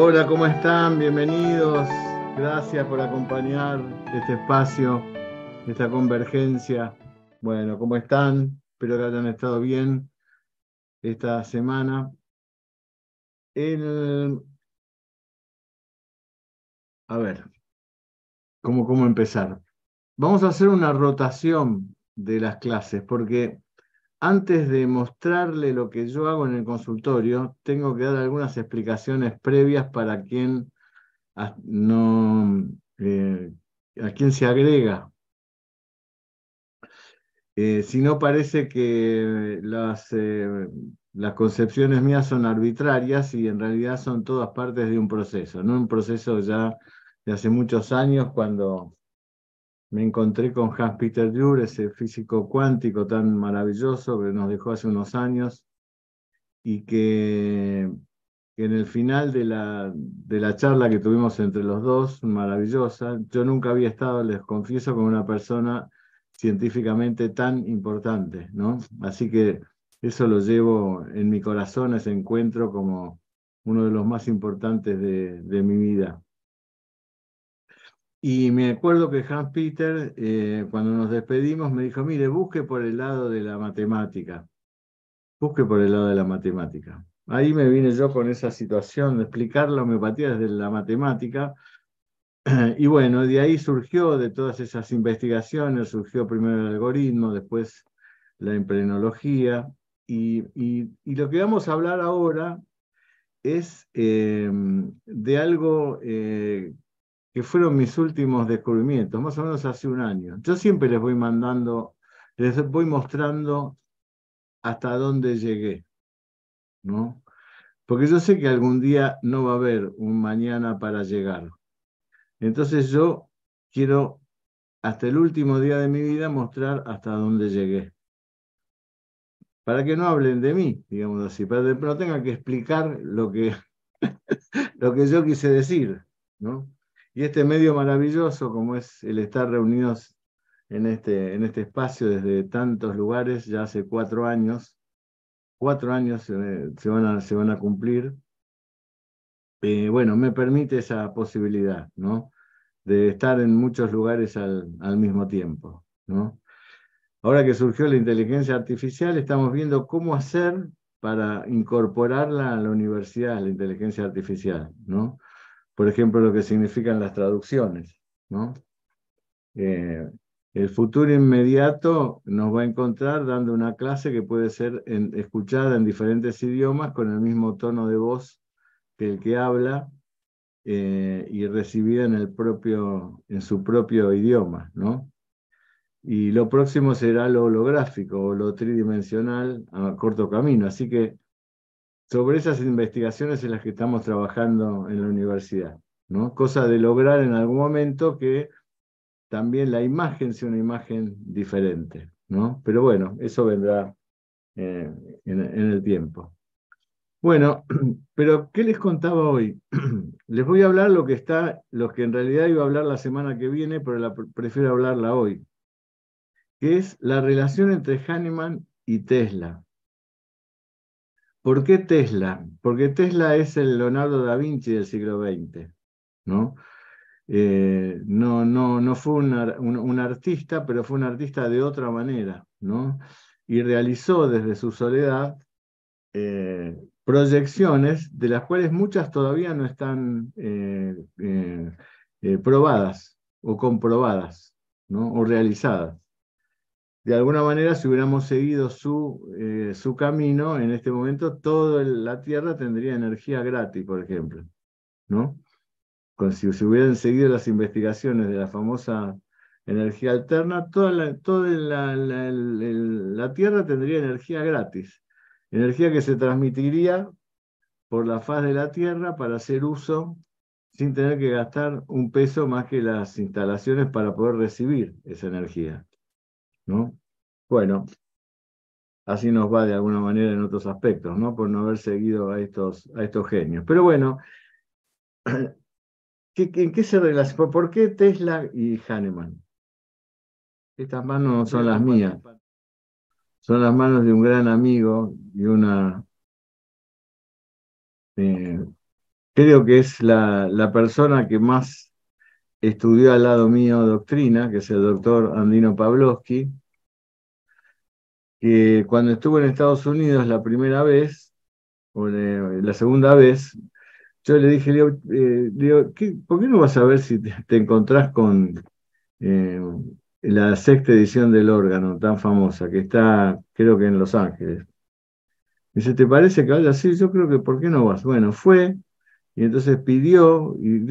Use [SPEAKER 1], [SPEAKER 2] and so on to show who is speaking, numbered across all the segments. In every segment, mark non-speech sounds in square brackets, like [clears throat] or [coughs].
[SPEAKER 1] Hola, ¿cómo están? Bienvenidos. Gracias por acompañar este espacio, esta convergencia. Bueno, ¿cómo están? Espero que hayan estado bien esta semana. A ver, ¿cómo, ¿cómo empezar? Vamos a hacer una rotación de las clases, porque antes de mostrarle lo que yo hago en el consultorio, tengo que dar algunas explicaciones previas para quien no, eh, a quien se agrega. Eh, si no parece que las, eh, las concepciones mías son arbitrarias y en realidad son todas partes de un proceso, ¿no? Un proceso ya de hace muchos años cuando me encontré con Hans Peter Jure, ese físico cuántico tan maravilloso que nos dejó hace unos años y que, en el final de la, de la charla que tuvimos entre los dos, maravillosa, yo nunca había estado, les confieso, con una persona científicamente tan importante, ¿no? Así que eso lo llevo en mi corazón, ese encuentro como uno de los más importantes de mi vida. Y me acuerdo que Hans Peter, eh, cuando nos despedimos, me dijo, mire, busque por el lado de la matemática. Busque por el lado de la matemática. Ahí me vine yo con esa situación de explicar la homeopatía desde la matemática. [clears throat] Y bueno, de ahí surgió, de todas esas investigaciones, surgió primero el algoritmo, después la imprenología. Y, lo que vamos a hablar ahora es eh, de algo eh, que fueron mis últimos descubrimientos, más o menos hace un año. Yo siempre les voy mandando, les voy mostrando hasta dónde llegué, ¿no? Porque yo sé que algún día no va a haber un mañana para llegar. Entonces yo quiero hasta el último día de mi vida mostrar hasta dónde llegué. Para que no hablen de mí, digamos así, para que no tengan que explicar lo que, [laughs] lo que yo quise decir, ¿no? Y este medio maravilloso como es el estar reunidos en este, en este espacio desde tantos lugares, ya hace cuatro años, cuatro años se, van, a, se van a cumplir, eh, bueno, me permite esa posibilidad, ¿no? De estar en muchos lugares al, al mismo tiempo, ¿no? Ahora que surgió la inteligencia artificial, estamos viendo cómo hacer para incorporarla a la universidad, la inteligencia artificial, ¿no? Por ejemplo, lo que significan las traducciones. ¿no? Eh, el futuro inmediato nos va a encontrar dando una clase que puede ser escuchada en diferentes idiomas con el mismo tono de voz que el que habla eh, y recibida en, el propio, en su propio idioma. ¿no? Y lo próximo será lo holográfico o lo tridimensional a corto camino. Así que sobre esas investigaciones en las que estamos trabajando en la universidad, ¿no? Cosa de lograr en algún momento que también la imagen sea una imagen diferente, ¿no? Pero bueno, eso vendrá eh, en, el tiempo. Bueno, [clears throat] pero ¿qué les contaba hoy? [clears throat] les voy a hablar lo que está, lo que en realidad iba a hablar la semana que viene, pero prefiero hablarla hoy, que es la relación entre Hahnemann y Tesla. ¿Por qué Tesla? Porque Tesla es el Leonardo da Vinci del siglo XX, ¿no? Eh, no, no, no fue un, artista, pero fue un artista de otra manera, ¿no? Y realizó desde su soledad eh, proyecciones de las cuales muchas todavía no están eh, probadas o comprobadas, ¿no? O realizadas de alguna manera, si hubiéramos seguido su, eh, su camino, en este momento toda la Tierra tendría energía gratis, por ejemplo. ¿no? si se hubieran seguido las investigaciones de la famosa energía alterna, toda la, toda la, la Tierra tendría energía gratis. Energía que se transmitiría por la faz de la Tierra para hacer uso sin tener que gastar un peso más que las instalaciones para poder recibir esa energía. ¿no? Bueno, así nos va de alguna manera en otros aspectos, ¿no? Por no haber seguido a estos, a estos genios. Pero bueno, [clears throat] ¿en qué se relaciona? ¿Por qué Tesla y Hahnemann? Estas manos no son las mías, son las manos de un gran amigo y una eh, creo que es la, la persona que más estudió al lado mío doctrina, que es el doctor Andino Pavlovsky, que cuando estuvo en Estados Unidos la primera vez, o la segunda vez, yo le dije, eh, ¿por qué no vas a ver si te, encontrás con eh, la sexta edición del órgano tan famosa, que está, creo que en Los Ángeles? Dice, ¿te parece que vaya así? Yo creo que, ¿por qué no vas? Bueno, fue, y entonces pidió, y,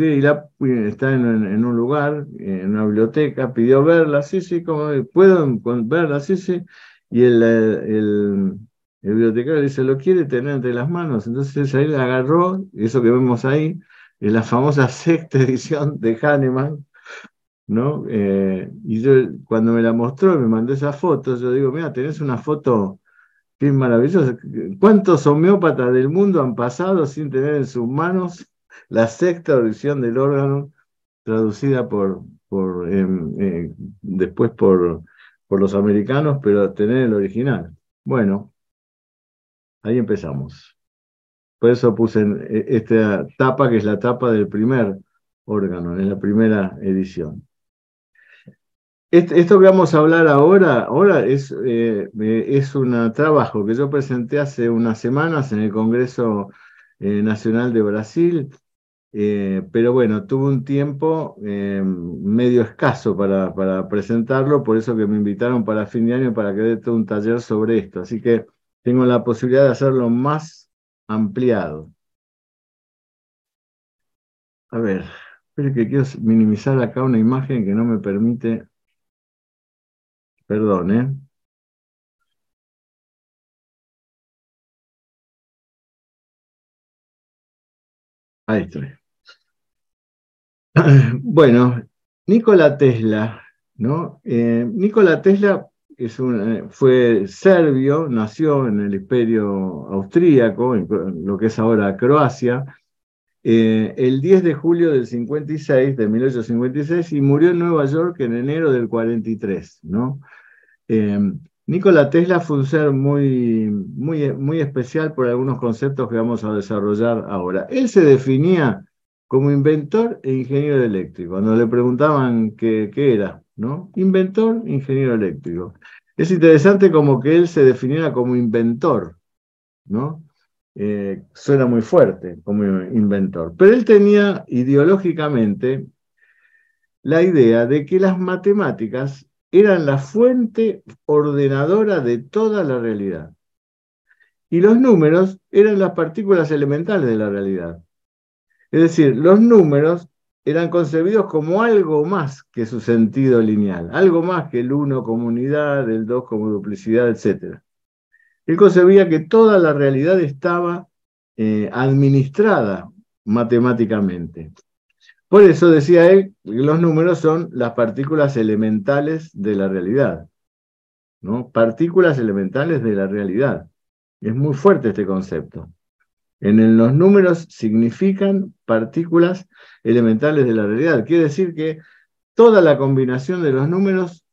[SPEAKER 1] está en, un lugar, en una biblioteca, pidió verla, sí, sí, como, ¿puedo verla? Sí, sí. Y el, el, bibliotecario dice, lo quiere tener entre las manos. Entonces ahí le agarró, eso que vemos ahí, es la famosa [laughs] sexta edición de Hahnemann, ¿no? Eh, y yo cuando me la mostró me mandó esa foto, yo digo, mira, tenés una foto que es maravillosa. ¿Cuántos homeópatas del mundo han pasado sin tener en sus manos la sexta edición del órgano traducida por, por em, eh, después por, por los americanos, pero tener el original? Bueno, Ahí empezamos. Por eso puse e, esta tapa, que es la tapa del primer órgano, en la primera edición. Esto que vamos a hablar ahora, ahora es, eh, es un trabajo que yo presenté hace unas semanas en el Congreso eh, Nacional de Brasil, eh, pero bueno, tuve un tiempo medio escaso para, para presentarlo, por eso que me invitaron para fin de año para que dé todo un taller sobre esto. Así que tengo la posibilidad de hacerlo más ampliado. A ver, espero que quiero minimizar acá una imagen que no me permite. Perdón, ¿eh? Ahí. [clears throat] Bueno, Nikola Tesla, ¿no? Eh, Nikola Tesla eh, fue serbio, nació en el imperio austríaco, lo que es ahora Croacia, eh, el 10 de julio del 56, de 1856, y murió en Nueva York en enero del 43. ¿no? Nikola Tesla fue un ser muy, muy, muy especial por algunos conceptos que vamos a desarrollar ahora. Él se definía como inventor e ingeniero eléctrico. Cuando le preguntaban qué, qué era, ¿no? Inventor, ingeniero eléctrico. Es interesante como que él se definiera como inventor, ¿no? Eh, suena muy fuerte como inventor, pero él tenía ideológicamente la idea de que las matemáticas eran la fuente ordenadora de toda la realidad. Y los números eran las partículas elementales de la realidad. Es decir, los números eran concebidos como algo más que su sentido lineal, algo más que el 1 como unidad, el 2 como duplicidad, etc. Él concebía que toda la realidad estaba eh, administrada matemáticamente. Por eso decía él los números son las partículas elementales de la realidad. ¿no? Partículas elementales de la realidad. Es muy fuerte este concepto. En los números significan partículas elementales de la realidad. Quiere decir que toda la combinación de los números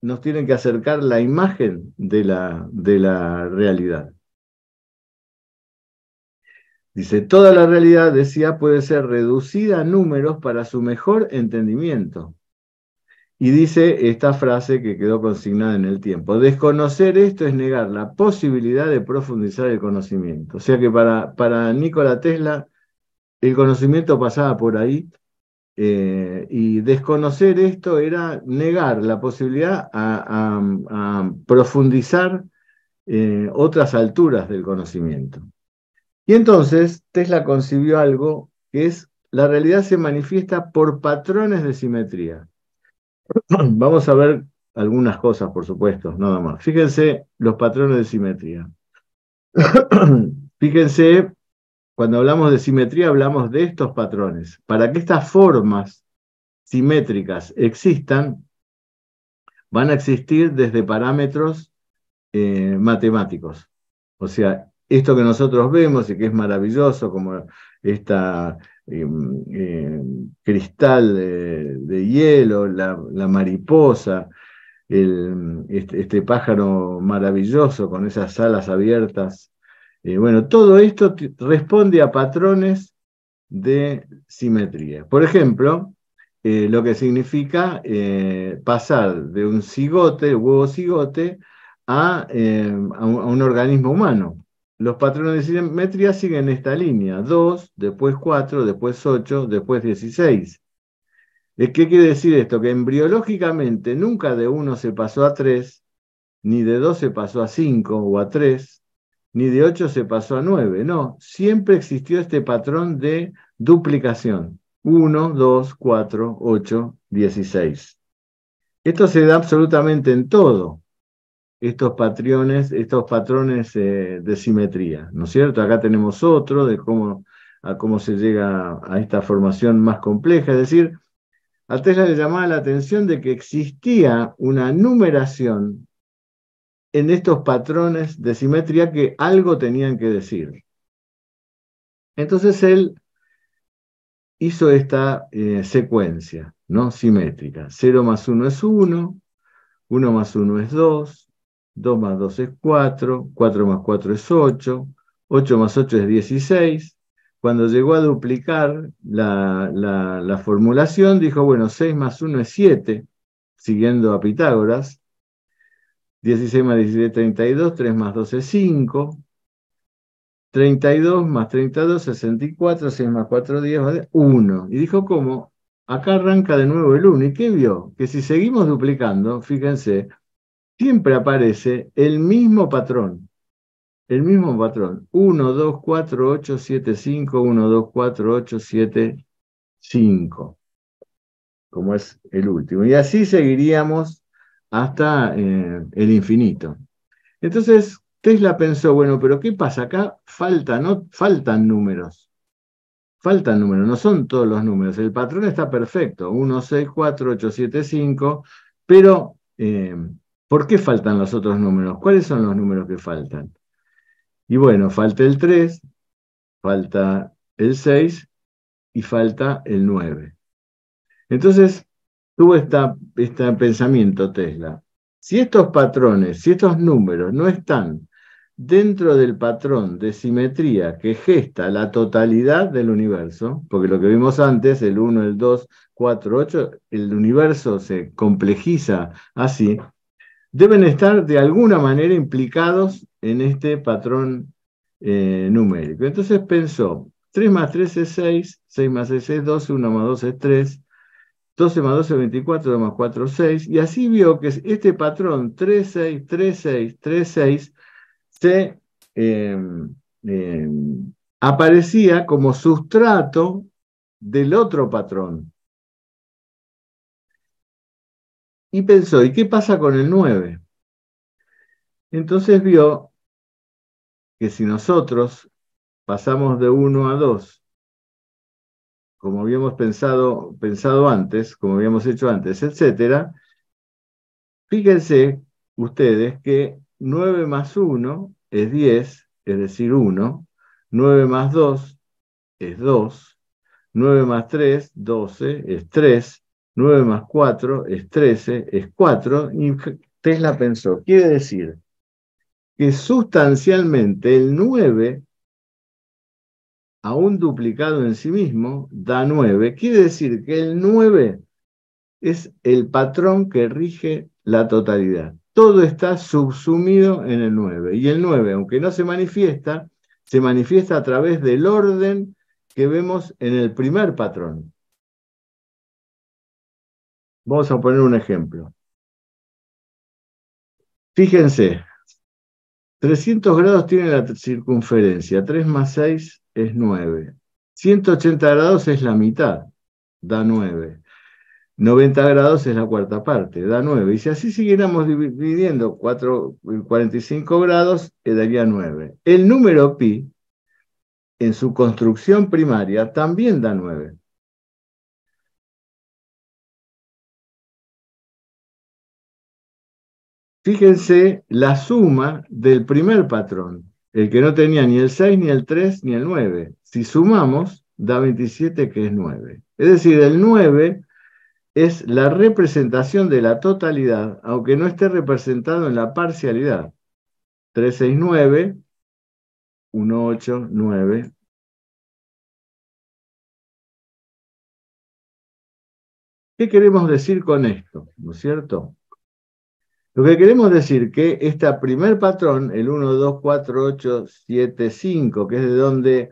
[SPEAKER 1] nos tiene que acercar la imagen de la, de la realidad. Dice, toda la realidad, decía, puede ser reducida a números para su mejor entendimiento. Y dice esta frase que quedó consignada en el tiempo, desconocer esto es negar la posibilidad de profundizar el conocimiento. O sea que para, para Nikola Tesla el conocimiento pasaba por ahí eh, y desconocer esto era negar la posibilidad a, profundizar eh, otras alturas del conocimiento. Y entonces Tesla concibió algo que es la realidad se manifiesta por patrones de simetría. [clears throat] Vamos a ver algunas cosas, por supuesto, nada más. Fíjense los patrones de simetría. [clears throat] Fíjense, cuando hablamos de simetría, hablamos de estos patrones. Para que estas formas simétricas existan, van a existir desde parámetros eh, matemáticos. O sea, esto que nosotros vemos y que es maravilloso, como esta Em, em, cristal de, hielo, la, mariposa, este, este, pájaro maravilloso con esas alas abiertas. Eh, bueno, todo esto responde a patrones de simetría. Por ejemplo, eh, lo que significa eh, pasar de un cigote, huevo cigote, eh, a, un, organismo humano. Los patrones de simetría siguen esta línea, 2, después 4, después 8, después 16. ¿Qué quiere decir esto? Que embriológicamente nunca de 1 se pasó a 3, ni de 2 se pasó a 5 o a 3, ni de 8 se pasó a 9. No, siempre existió este patrón de duplicación. 1, 2, 4, 8, 16. Esto se da absolutamente en todo, estos patrones, estos patrones eh, de simetría, ¿no es cierto? Acá tenemos otro de cómo, cómo se llega a esta formación más compleja, es decir, a Tesla le llamaba la atención de que existía una numeración en estos patrones de simetría que algo tenían que decir. Entonces él hizo esta eh, secuencia, ¿no? Simétrica. 0 más 1 es 1, 1 más 1 es 2, 2 más 2 es 4, 4 más 4 es 8, 8 más 8 es 16. Cuando llegó a duplicar la, la formulación, dijo, bueno, 6 más 1 es 7, siguiendo a Pitágoras. 16 más 17 32, 3 más 2 es 5, 32 más 32, 64, 6 más 4, 10, 1. Y dijo, ¿cómo? Acá arranca de nuevo el 1. ¿Y qué vio? Que si seguimos duplicando, fíjense, siempre aparece el mismo patrón. El mismo patrón. 1, 2, 4, 8, 7, 5, 1, 2, 4, 8, 7, 5. Como es el último. Y así seguiríamos hasta eh, el infinito. Entonces, Tesla pensó, bueno, pero ¿qué pasa? Acá falta, no, faltan números. Faltan números, no son todos los números. El patrón está perfecto, 1, 6, 4, 8, 7, 5, pero eh, ¿por qué faltan los otros números? ¿Cuáles son los números que faltan? Y bueno, falta el 3, falta el 6 y falta el 9. Entonces, tuvo este pensamiento Tesla. Si estos patrones, si estos números no están dentro del patrón de simetría que gesta la totalidad del universo, porque lo que vimos antes, el 1, el 2, 4, 8, el universo se complejiza así, deben estar de alguna manera implicados en este patrón eh, numérico. Entonces pensó, 3 más 3 es 6, 6 más 6 es 12, 1 más 2 es 3, 12 más 12 es 24, 2 más 4 es 6, y así vio que este patrón 3, 6, 3, 6, 3, 6 se em, em, aparecía como sustrato del otro patrón. Y pensó, ¿y qué pasa con el 9? Entonces vio que si nosotros pasamos de 1 a 2 como habíamos pensado, pensado antes, como habíamos hecho antes, etc., fíjense ustedes que 9 más 1 es 10, es decir, 1, 9 más 2 es 2, 9 más 3, 12, es 3, 9 más 4 es 13, es 4, y Tesla pensó, quiere decir que sustancialmente el 9 un duplicado en sí mismo da 9. Quiere decir que el 9 es el patrón que rige la totalidad. Todo está subsumido en el 9. Y el 9, aunque no se manifiesta, se manifiesta a través del orden que vemos en el primer patrón. Vamos a poner un ejemplo. Fíjense, 300 grados tiene la circunferencia, 3 más 6 es 9. 180 grados es la mitad, da 9. 90 grados es la cuarta parte, da 9. Y si así siguiéramos dividiendo 4, 45 grados, daría 9. El número pi, en su construcción primaria, también da 9. Fíjense la suma del primer patrón, el que no tenía ni el 6, ni el 3, ni el 9. Si sumamos, da 27, que es 9. Es decir, el 9 es la representación de la totalidad, aunque no esté representado en la parcialidad. 3, 6, 9, 1, 8, 9. ¿Qué queremos decir con esto? ¿No es cierto? Lo que queremos decir que este primer patrón, el 1, 2, 4, 8, 7, 5, que es de donde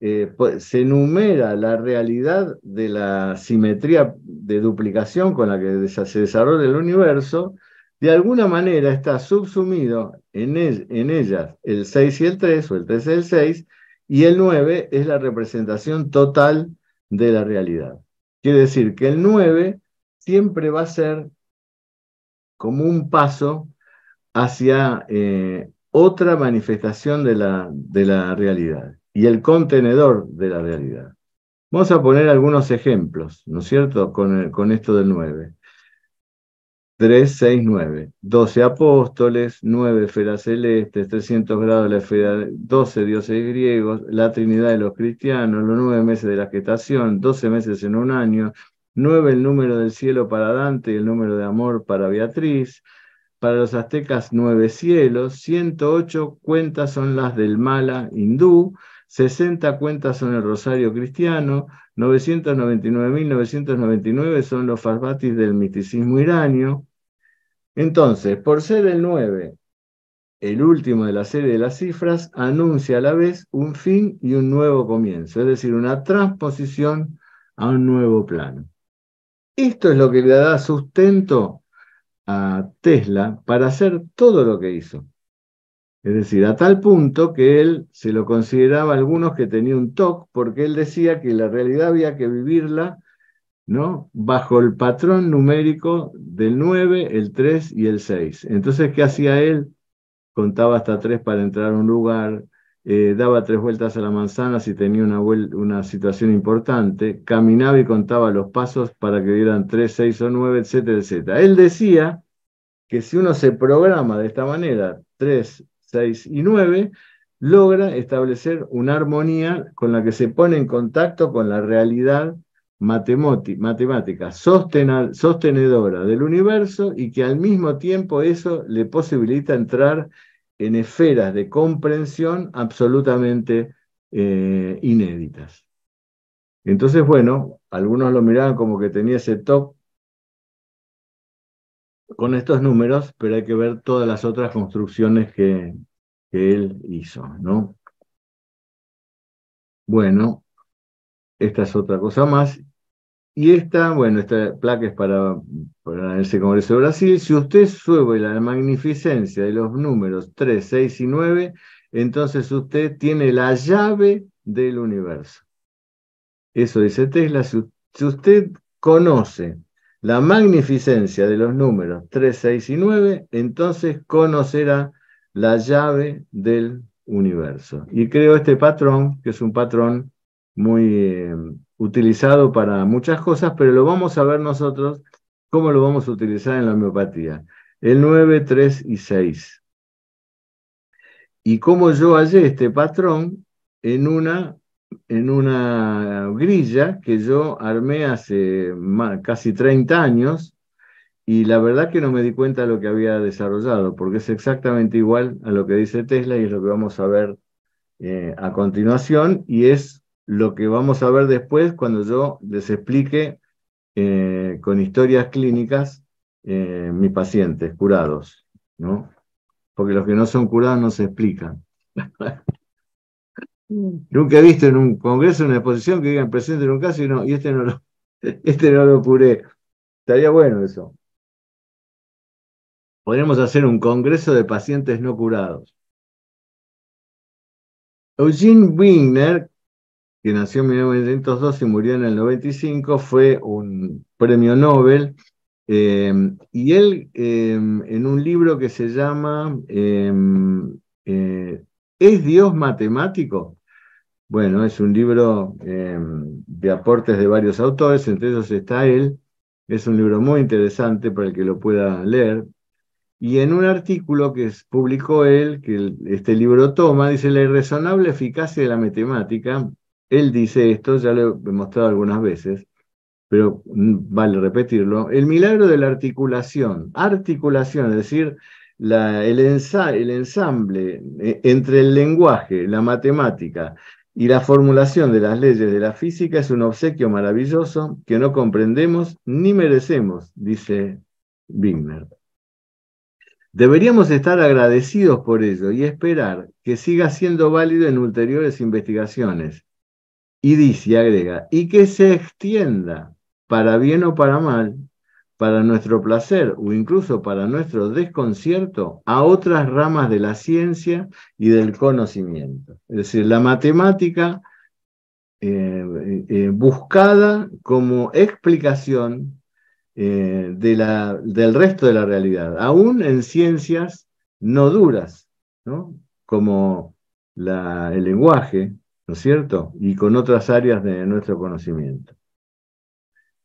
[SPEAKER 1] eh, pues, se enumera la realidad de la simetría de duplicación con la que se desarrolla el universo, de alguna manera está subsumido en, en ellas el 6 y el 3, o el 3 y el 6, y el 9 es la representación total de la realidad. Quiere decir que el 9 siempre va a ser como un paso hacia eh, otra manifestación de la, de la realidad y el contenedor de la realidad. Vamos a poner algunos ejemplos, ¿no es cierto?, con, con esto del 9. 3, 6, 9. 12 apóstoles, 9 esferas celestes, 300 grados de la esfera, 12 dioses griegos, la Trinidad de los cristianos, los 9 meses de la gestación, 12 meses en un año, 9 el número del cielo para Dante y el número de amor para Beatriz, para los aztecas 9 cielos, 108 cuentas son las del mala hindú, 60 cuentas son el rosario cristiano, 999.999 son los farbatis del misticismo iranio. Entonces, por ser el 9, el último de la serie de las cifras, anuncia a la vez un fin y un nuevo comienzo, es decir, una transposición a un nuevo plano. Esto es lo que le da sustento a Tesla para hacer todo lo que hizo. Es decir, a tal punto que él se lo consideraba algunos que tenía un TOC, porque él decía que la realidad había que vivirla ¿no? bajo el patrón numérico del 9, el 3 y el 6. Entonces, ¿qué hacía él? Contaba hasta 3 para entrar a un lugar, eh, daba tres vueltas a la manzana si tenía una, una situación importante, caminaba y contaba los pasos para que dieran 3, 6 o 9, etcétera, etcétera. Él decía que si uno se programa de esta manera, 3, 6 y 9, logra establecer una armonía con la que se pone en contacto con la realidad matemática sostenedora del universo y que al mismo tiempo eso le posibilita entrar en esferas de comprensión absolutamente eh, inéditas. Entonces, bueno, algunos lo miraban como que tenía ese top con estos números, pero hay que ver todas las otras construcciones que, que él hizo, ¿no? Bueno, esta es otra cosa más. Y esta, bueno, esta placa es para, para ese Congreso de Brasil. Si usted sube la magnificencia de los números 3, 6 y 9, entonces usted tiene la llave del universo. Eso dice Tesla. Si, usted conoce la magnificencia de los números 3, 6 y 9, entonces conocerá la llave del universo. Y creo este patrón, que es un patrón muy eh, utilizado para muchas cosas, pero lo vamos a ver nosotros cómo lo vamos a utilizar en la homeopatía. El 9, 3 y 6. Y cómo yo hallé este patrón en una, en una grilla que yo armé hace casi 30 años y la verdad que no me di cuenta de lo que había desarrollado, porque es exactamente igual a lo que dice Tesla y es lo que vamos a ver eh, a continuación, y es lo que vamos a ver después cuando yo les explique eh, con historias clínicas eh, mis pacientes curados, ¿no? Porque los que no son curados no se explican. [laughs] Nunca he visto en un congreso, en una exposición, que digan presente en un caso y no, y este no lo, [laughs] este no lo curé. Estaría bueno eso. Podríamos hacer un congreso de pacientes no curados. Eugene Wigner, que nació en 1902 y murió en el 95, fue un premio Nobel. Eh, y él, eh, en un libro que se llama eh, ¿Es Dios matemático? Bueno, es un libro de aportes de varios autores, entre ellos está él. Es un libro muy interesante para el que lo pueda leer. Y en un artículo que publicó él, que este libro toma, dice la irrazonable eficacia de la matemática. Él dice esto, ya lo he mostrado algunas veces, pero mm, vale repetirlo. El milagro de la articulación, articulación, es decir, el, el ensamble eh, entre el lenguaje, la matemática Y la formulación de las leyes de la física es un obsequio maravilloso que no comprendemos ni merecemos, dice Wigner. Deberíamos estar agradecidos por ello y esperar que siga siendo válido en ulteriores investigaciones. Y dice, agrega, y que se extienda, para bien o para mal, para nuestro placer o incluso para nuestro desconcierto, a otras ramas de la ciencia y del conocimiento. Es decir, la matemática eh, eh, buscada como explicación eh, de la, del resto de la realidad, aún en ciencias no duras, ¿no? como la, el lenguaje, ¿no es cierto? Y con otras áreas de nuestro conocimiento.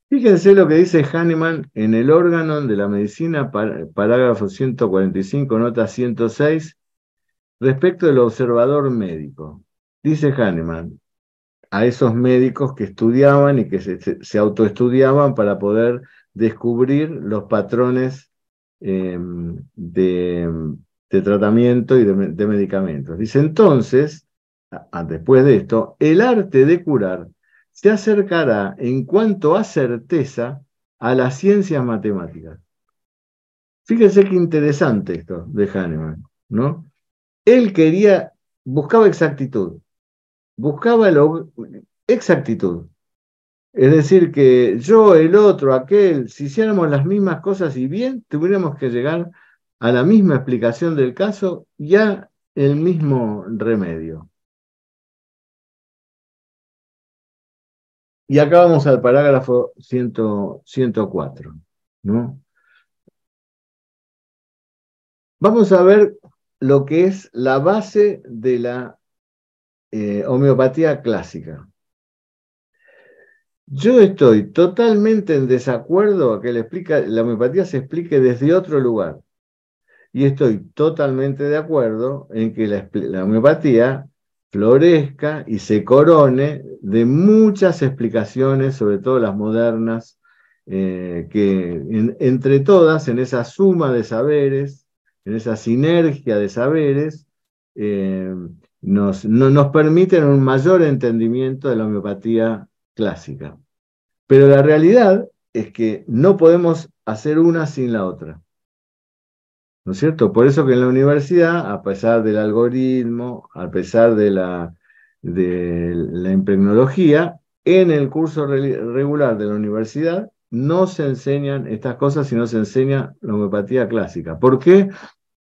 [SPEAKER 1] Fíjense lo que dice Hahnemann en el órgano de la medicina, parágrafo 145, nota 106, respecto del observador médico. Dice Hahnemann, a esos médicos que estudiaban y que se, autoestudiaban para poder descubrir los patrones em, de, tratamiento y de, medicamentos. Dice entonces, después de esto, el arte de curar se acercará en cuanto a certeza a las ciencias matemáticas. Fíjense qué interesante esto de Hahnemann, ¿no? Él quería, buscaba exactitud, buscaba exactitud. Es decir, que yo, el otro, aquel, si hiciéramos las mismas cosas y bien, tuviéramos que llegar a la misma explicación del caso y a el mismo remedio. Y acá vamos al parágrafo 104. ¿no? Vamos a ver lo que es la base de la eh, homeopatía clásica. Yo estoy totalmente en desacuerdo a que la, la homeopatía se explique desde otro lugar. Y estoy totalmente de acuerdo en que la, homeopatía florezca y se corone de muchas explicaciones, sobre todo las modernas, eh, que entre todas, en esa suma de saberes, en esa sinergia de saberes, eh, nos, no, nos permiten un mayor entendimiento de la homeopatía clásica. Pero la realidad es que no podemos hacer una sin la otra. ¿No es cierto? Por eso que en la universidad, a pesar del algoritmo, a pesar de la, de la impregnología, en el curso regular de la universidad no se enseñan estas cosas, sino se enseña la homeopatía clásica. ¿Por qué?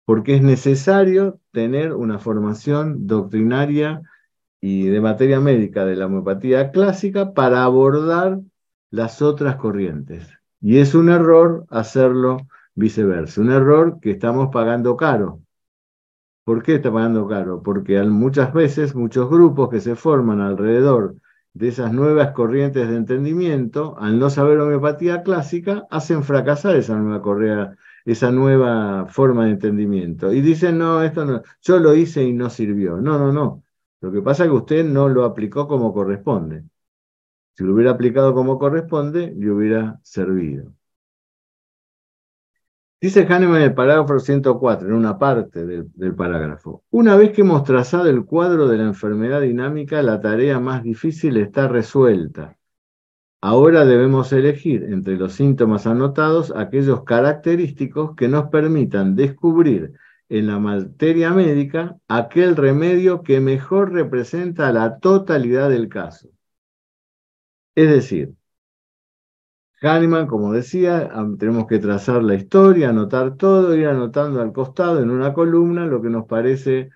[SPEAKER 1] Porque es necesario tener una formación doctrinaria y de materia médica de la homeopatía clásica para abordar las otras corrientes. Y es un error hacerlo viceversa, un error que estamos pagando caro. ¿Por qué está pagando caro? Porque muchas veces muchos grupos que se forman alrededor de esas nuevas corrientes de entendimiento, al no saber homeopatía clásica, hacen fracasar esa nueva esa nueva forma de entendimiento. Y dicen, no, esto no, yo lo hice y no sirvió. No, no, no. Lo que pasa es que usted no lo aplicó como corresponde. Si lo hubiera aplicado como corresponde, le hubiera servido. Dice Hahnemann en el parágrafo 104, en una parte del, del, parágrafo, una vez que hemos trazado el cuadro de la enfermedad dinámica, la tarea más difícil está resuelta. Ahora debemos elegir entre los síntomas anotados aquellos característicos que nos permitan descubrir en la materia médica aquel remedio que mejor representa la totalidad del caso. Es decir, Hahnemann, como decía, tenemos que trazar la historia, anotar todo, ir anotando al costado en una columna lo que nos parece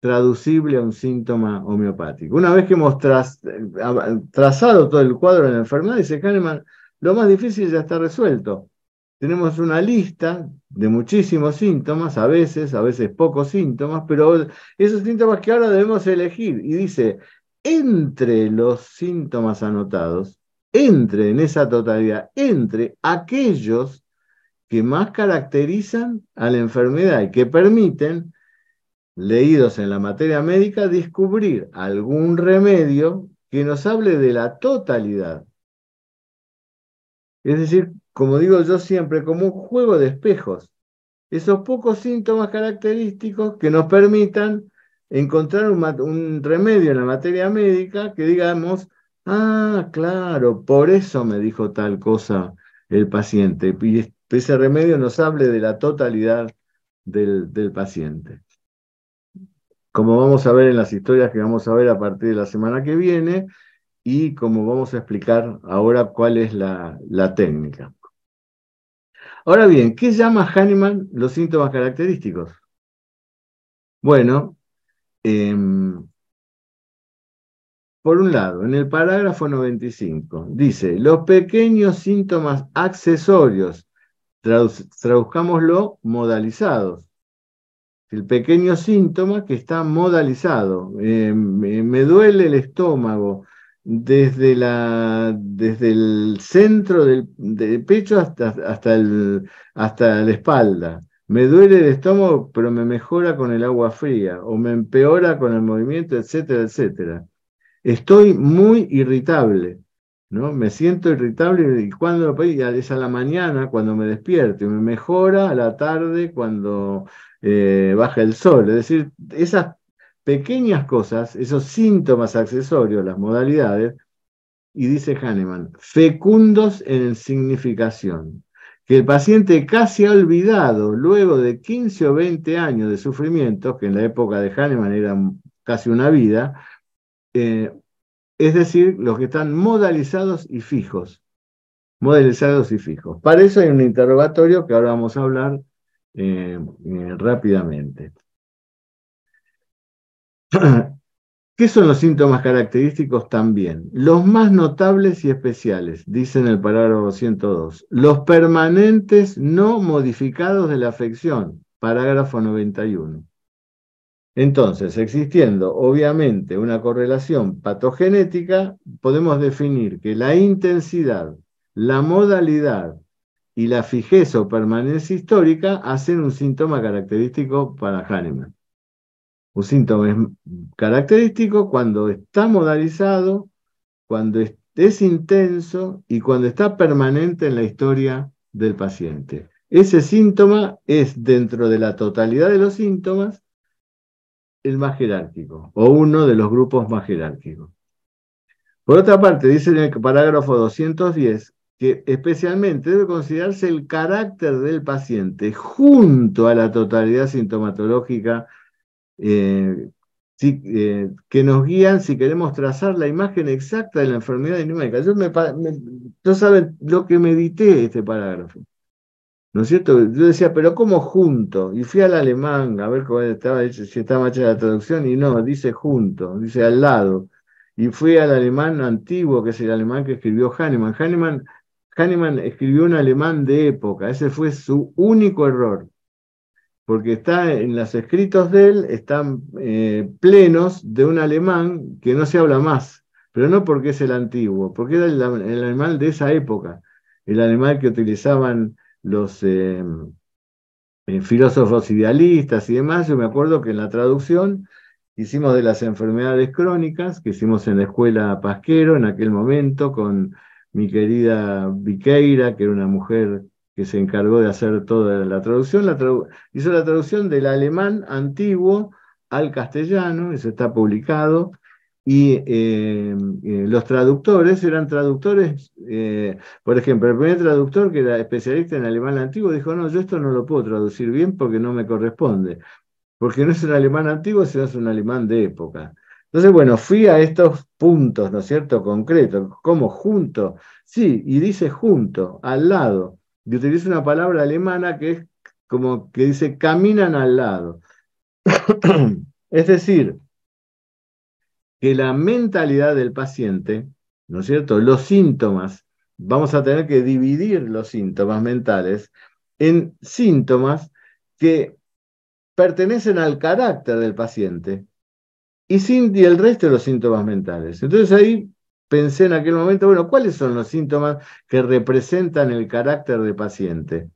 [SPEAKER 1] traducible a un síntoma homeopático. Una vez que hemos trazado todo el cuadro de la enfermedad, dice Hahnemann, lo más difícil ya está resuelto tenemos una lista de muchísimos síntomas, a veces, a veces pocos síntomas, pero esos síntomas que ahora debemos elegir. Y dice, entre los síntomas anotados, entre en esa totalidad, entre aquellos que más caracterizan a la enfermedad y que permiten, leídos en la materia médica, descubrir algún remedio que nos hable de la totalidad. Es decir, como digo yo siempre, como un juego de espejos. Esos pocos síntomas característicos que nos permitan encontrar un, remedio en la materia médica que digamos, ah, claro, por eso me dijo tal cosa el paciente. Y ese remedio nos hable de la totalidad del, del paciente. Como vamos a ver en las historias que vamos a ver a partir de la semana que viene, y como vamos a explicar ahora cuál es la, la técnica. Ahora bien, ¿qué llama Hahnemann los síntomas característicos? Bueno, em, por un lado, en el parágrafo 95, dice, los pequeños síntomas accesorios, traduzcámoslo modalizados. El pequeño síntoma que está modalizado. Em, me duele el estómago, desde, la, desde el centro del, pecho hasta, hasta, el, hasta la espalda. Me duele el estómago, pero me mejora con el agua fría, o me empeora con el movimiento, etcétera, etcétera. Estoy muy irritable, ¿no? Me siento irritable y cuando es a la mañana cuando me despierto, me mejora a la tarde cuando eh, baja el sol. Es decir, esas pequeñas cosas, esos síntomas accesorios, las modalidades, y dice Hahnemann, fecundos en significación, que el paciente casi ha olvidado luego de 15 o 20 años de sufrimiento, que en la época de Hahnemann eran casi una vida, eh, es decir, los que están modalizados y fijos, modelizados y fijos. Para eso hay un interrogatorio que ahora vamos a hablar eh, eh, rápidamente. [clears throat] ¿Qué son los síntomas característicos también? Los más notables y especiales, dice en el parágrafo 102. Los permanentes no modificados de la afección, parágrafo 91. Entonces, existiendo obviamente una correlación patogenética, podemos definir que la intensidad, la modalidad y la fijeza o permanencia histórica hacen un síntoma característico para Hahnemann. Un síntoma es característico cuando está modalizado, cuando es intenso y cuando está permanente en la historia del paciente. Ese síntoma es dentro de la totalidad de los síntomas el más jerárquico o uno de los grupos más jerárquicos. Por otra parte, dice en el parágrafo 210 que especialmente debe considerarse el carácter del paciente junto a la totalidad sintomatológica eh, eh, que nos guían si queremos trazar la imagen exacta de la enfermedad enigmática. Yo, me, saben lo que medité este parágrafo. ¿No es cierto? Yo decía, pero ¿cómo junto? Y fui al alemán a ver cómo estaba si estaba hecha la traducción, y no, dice junto, dice al lado. Y fui al alemán antiguo, que es el alemán que escribió Hahnemann. Hahnemann, Hahnemann escribió un alemán de época, ese fue su único error porque está en los escritos de él, están eh, plenos de un alemán que no se habla más, pero no porque es el antiguo, porque era el, alemán de esa época, el alemán que utilizaban los eh, eh, filósofos idealistas y demás. Yo me acuerdo que en la traducción hicimos de las enfermedades crónicas, que hicimos en la escuela Pasquero en aquel momento con mi querida Viqueira, que era una mujer que se encargó de hacer toda la traducción, hizo la traducción del alemán antiguo al castellano, eso está publicado, y eh, eh, los traductores eran traductores, eh, por ejemplo, el primer traductor que era especialista en alemán antiguo dijo, no, yo esto no lo puedo traducir bien porque no me corresponde, porque no es un alemán antiguo, sino es un alemán de época. Entonces, bueno, fui a estos puntos, ¿no es cierto?, concretos, como junto, sí, y dice junto, al lado, y utiliza una palabra alemana que es como que dice caminan al lado. [coughs] es decir, que la mentalidad del paciente, ¿no es cierto? Los síntomas, vamos a tener que dividir los síntomas mentales en síntomas que pertenecen al carácter del paciente y, el resto de los síntomas mentales. Entonces ahí pensé en aquel momento, bueno, ¿cuáles son los síntomas que representan el carácter de paciente?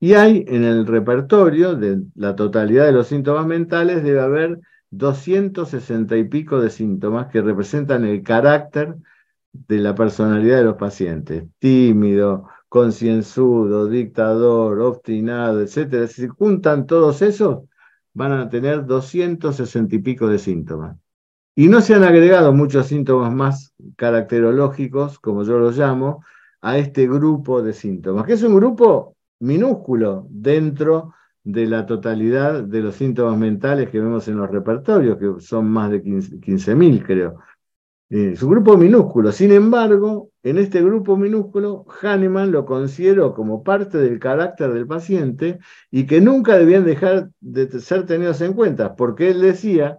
[SPEAKER 1] Y hay en el repertorio de la totalidad de los síntomas mentales, debe haber 260 y pico de síntomas que representan el carácter de la personalidad de los pacientes. Tímido, concienzudo, dictador, obstinado, etc. Si juntan todos esos, van a tener 260 y pico de síntomas. Y no se han agregado muchos síntomas más caracterológicos, como yo los llamo, a este grupo de síntomas, que es un grupo minúsculo dentro de la totalidad de los síntomas mentales que vemos en los repertorios, que son más de 15.000, creo. Eh, es un grupo minúsculo. Sin embargo, en este grupo minúsculo, Hahnemann lo consideró como parte del carácter del paciente y que nunca debían dejar de ser tenidos en cuenta, porque él decía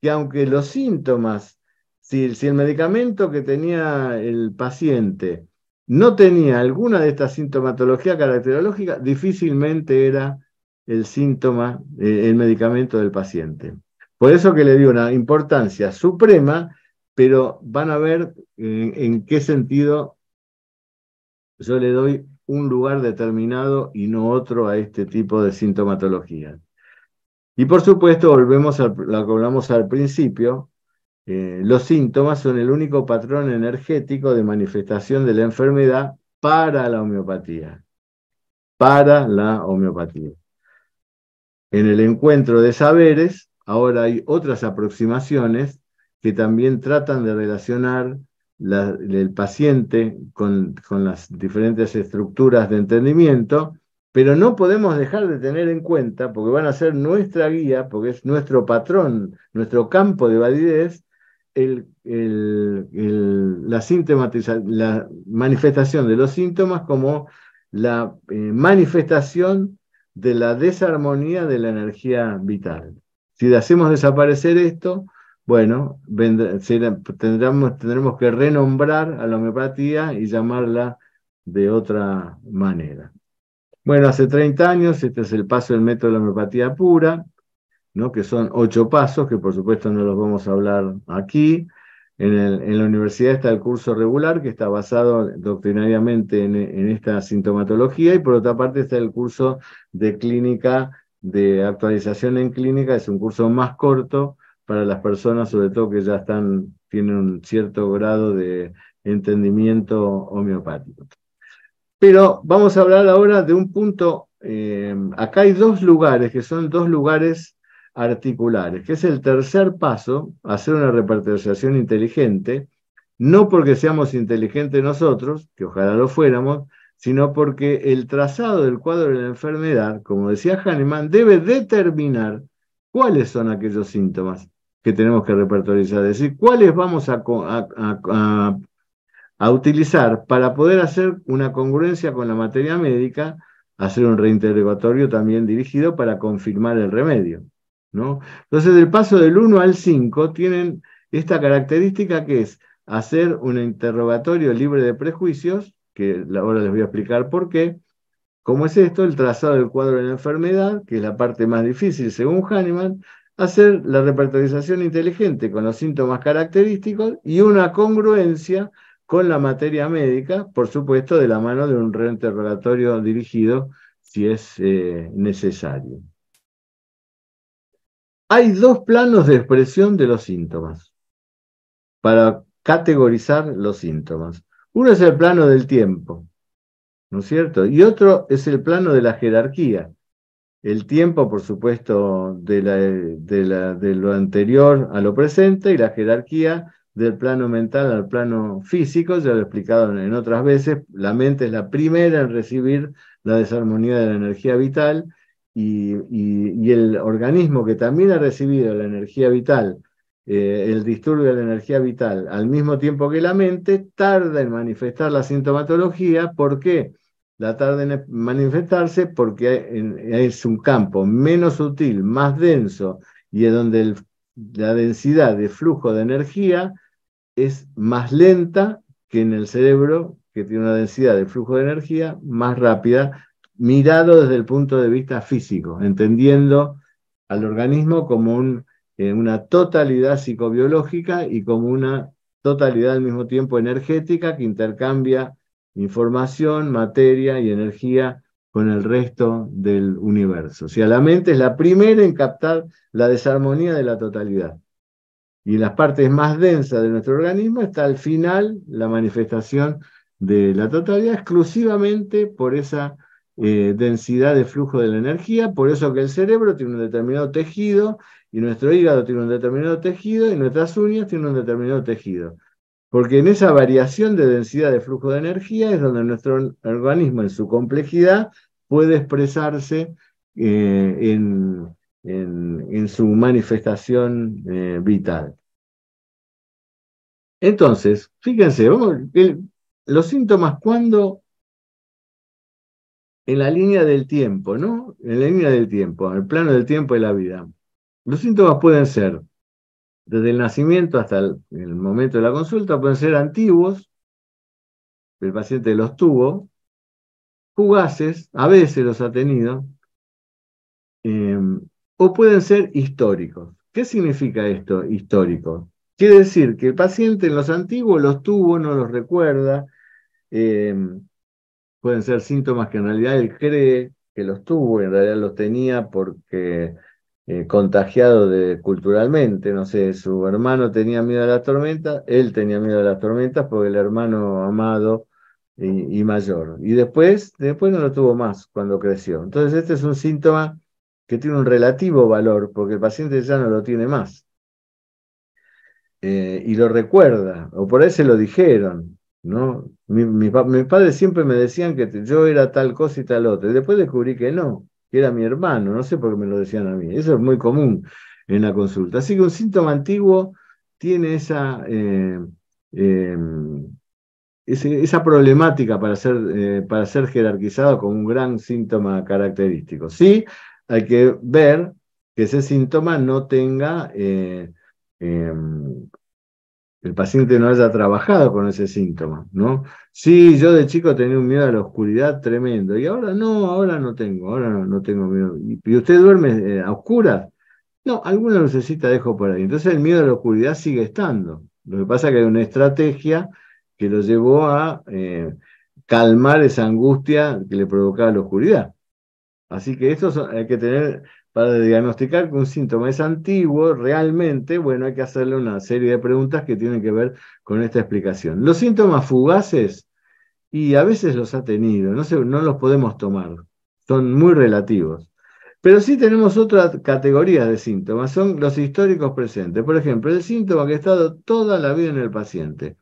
[SPEAKER 1] que aunque los síntomas, si, el medicamento que tenía el paciente no tenía alguna de estas sintomatologías caracterológicas, difícilmente era el síntoma, eh, el medicamento del paciente. Por eso que le dio una importancia suprema, pero van a ver en, en qué sentido yo le doy un lugar determinado y no otro a este tipo de sintomatología. Y por supuesto, volvemos a lo que hablamos al principio, eh, los síntomas son el único patrón energético de manifestación de la enfermedad para la homeopatía. Para la homeopatía. En el encuentro de saberes, ahora hay otras aproximaciones que también tratan de relacionar el paciente con, las diferentes estructuras de entendimiento pero no podemos dejar de tener en cuenta, porque van a ser nuestra guía, porque es nuestro patrón, nuestro campo de validez, el, la, la manifestación de los síntomas como la eh, manifestación de la desarmonía de la energía vital. Si hacemos desaparecer esto, bueno, tendremos, tendremos que renombrar a la homeopatía y llamarla de otra manera. Bueno, hace 30 años, este es el paso del método de la homeopatía pura, ¿no? que son ocho pasos, que por supuesto no los vamos a hablar aquí. En, la universidad está el curso regular, que está basado doctrinariamente en, esta sintomatología, y por otra parte está el curso de clínica, de actualización en clínica, es un curso más corto para las personas, sobre todo que ya están, tienen un cierto grado de entendimiento homeopático. Pero vamos a hablar ahora de un punto, eh, acá hay dos lugares que son dos lugares articulares, que es el tercer paso, hacer una repartización inteligente, no porque seamos inteligentes nosotros, que ojalá lo fuéramos, sino porque el trazado del cuadro de la enfermedad, como decía Hahnemann, debe determinar cuáles son aquellos síntomas que tenemos que repertorizar, es decir, cuáles vamos a utilizar para poder hacer una congruencia con la materia médica, hacer un reinterrogatorio también dirigido para confirmar el remedio. Entonces, del paso del 1 al 5 tienen esta característica que es hacer un interrogatorio libre de prejuicios, que ahora les voy a explicar por qué. ¿Cómo es esto? El trazado del cuadro de la enfermedad, que es la parte más difícil según Hahnemann, hacer la repertorización inteligente con los síntomas característicos y una congruencia con la materia médica, por supuesto, de la mano de un reinterrogatorio dirigido si es eh, necesario. Hay dos planos de expresión de los síntomas para categorizar los síntomas. Uno es el plano del tiempo, ¿no es cierto? Y otro es el plano de la jerarquía. El tiempo, por supuesto, de, lo anterior a lo presente y la jerarquía del plano mental al plano físico, ya lo he explicado en otras veces, la mente es la primera en recibir la desarmonía de la energía vital y, el organismo que también ha recibido la energía vital, eh, el disturbio de la energía vital, al mismo tiempo que la mente, tarda en manifestar la sintomatología. ¿Por qué? La tarda en manifestarse porque es un campo menos sutil, más denso y es donde la densidad de flujo de energía es más lenta que en el cerebro, que tiene una densidad de flujo de energía más rápida, mirado desde el punto de vista físico, entendiendo al organismo como eh, una totalidad psicobiológica y como una totalidad al mismo tiempo energética que intercambia información, materia y energía con el resto del universo. O sea, la mente es la primera en captar la desarmonía de la totalidad. Y en las partes más densas de nuestro organismo está al final la manifestación de la totalidad exclusivamente por esa eh, densidad de flujo de la energía, por eso que el cerebro tiene un determinado tejido y nuestro hígado tiene un determinado tejido y nuestras uñas tienen un determinado tejido. Porque en esa variación de densidad de flujo de energía es donde nuestro organismo en su complejidad puede expresarse eh, en, en, su manifestación eh, vital. Entonces, fíjense, los síntomas cuando en la línea del tiempo, ¿no? En la línea del tiempo, en el plano del tiempo de la vida. Los síntomas pueden ser, desde el nacimiento hasta el, momento de la consulta, pueden ser antiguos, el paciente los tuvo, fugaces, a veces los ha tenido, em, o pueden ser históricos. ¿Qué significa esto, histórico? Quiere decir que el paciente en los antiguos los tuvo, no los recuerda, em, pueden ser síntomas que en realidad él cree que los tuvo, en realidad los tenía porque eh, contagiado culturalmente, no sé, su hermano tenía miedo a las tormentas, él tenía miedo a las tormentas porque el hermano amado y, y, mayor. Y después, después no lo tuvo más cuando creció. Entonces este es un síntoma que tiene un relativo valor porque el paciente ya no lo tiene más. Eh, y lo recuerda, o por ahí se lo dijeron, ¿no? Mi, padres siempre me decían que yo era tal cosa y tal otra, y después descubrí que no, que era mi hermano, no sé por qué me lo decían a mí, eso es muy común en la consulta. Así que un síntoma antiguo tiene esa, eh, em, esa problemática para ser, eh, para ser jerarquizado como un gran síntoma característico. Sí, hay que ver que ese síntoma no tenga em, el paciente no haya trabajado con ese síntoma, ¿no? Sí, yo de chico tenía un miedo a la oscuridad tremendo, y ahora no, ahora no tengo, ahora no, tengo miedo. ¿Y usted duerme eh, a oscuras? No, alguna lucecita dejo por ahí. Entonces el miedo a la oscuridad sigue estando. Lo que pasa es que hay una estrategia que lo llevó a eh, calmar esa angustia que le provocaba la oscuridad. Así que esto hay que tener para diagnosticar que un síntoma es antiguo, realmente, bueno, hay que hacerle una serie de preguntas que tienen que ver con esta explicación. Los síntomas fugaces, y a veces los ha tenido, no, los podemos tomar, son muy relativos. Pero sí tenemos otra categoría de síntomas, son los históricos presentes. Por ejemplo, el síntoma que ha estado toda la vida en el paciente.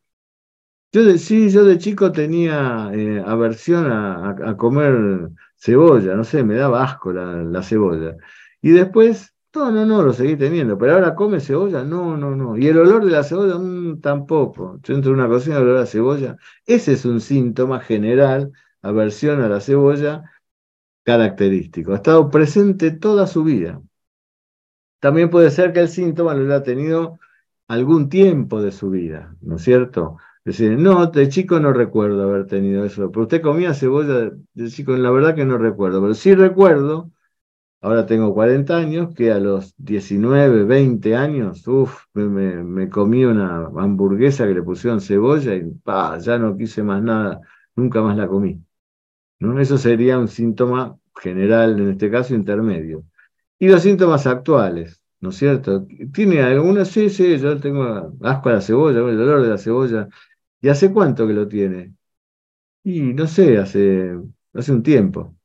[SPEAKER 1] Yo de, yo de chico tenía eh, aversión a, comer cebolla, no sé, me daba asco la cebolla. Y después, no, no, no, lo seguí teniendo, pero ahora come cebolla, no, no, no. Y el olor de la cebolla, mm, tampoco. Yo entro en una cocina, el olor a cebolla, ese es un síntoma general, aversión a la cebolla, característico. Ha estado presente toda su vida. También puede ser que el síntoma lo haya tenido algún tiempo de su vida, ¿no es cierto? Es decir, no, de chico no recuerdo haber tenido eso, pero usted comía cebolla de chico, la verdad que no recuerdo, pero sí recuerdo Ahora tengo 40 años, que a los 19, 20 años, uff, me, comí una hamburguesa que le pusieron cebolla y pa, ya no quise más nada, nunca más la comí. ¿no? Eso sería un síntoma general, en este caso intermedio. Y los síntomas actuales, ¿no es cierto? ¿Tiene alguna? Sí, sí, yo tengo asco a la cebolla, el dolor de la cebolla. ¿Y hace cuánto que lo tiene? Y no sé, hace, hace un tiempo.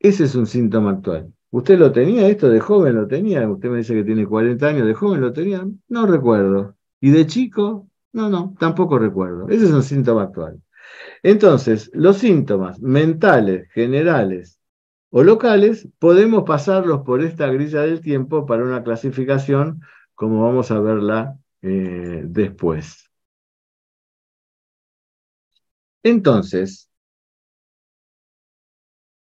[SPEAKER 1] Ese es un síntoma actual. ¿Usted lo tenía esto de joven? ¿Lo tenía? Usted me dice que tiene 40 años, ¿de joven lo tenía? No recuerdo. ¿Y de chico? No, no, tampoco recuerdo. Ese es un síntoma actual. Entonces, los síntomas mentales, generales o locales, podemos pasarlos por esta grilla del tiempo para una clasificación, como vamos a verla eh, después. Entonces,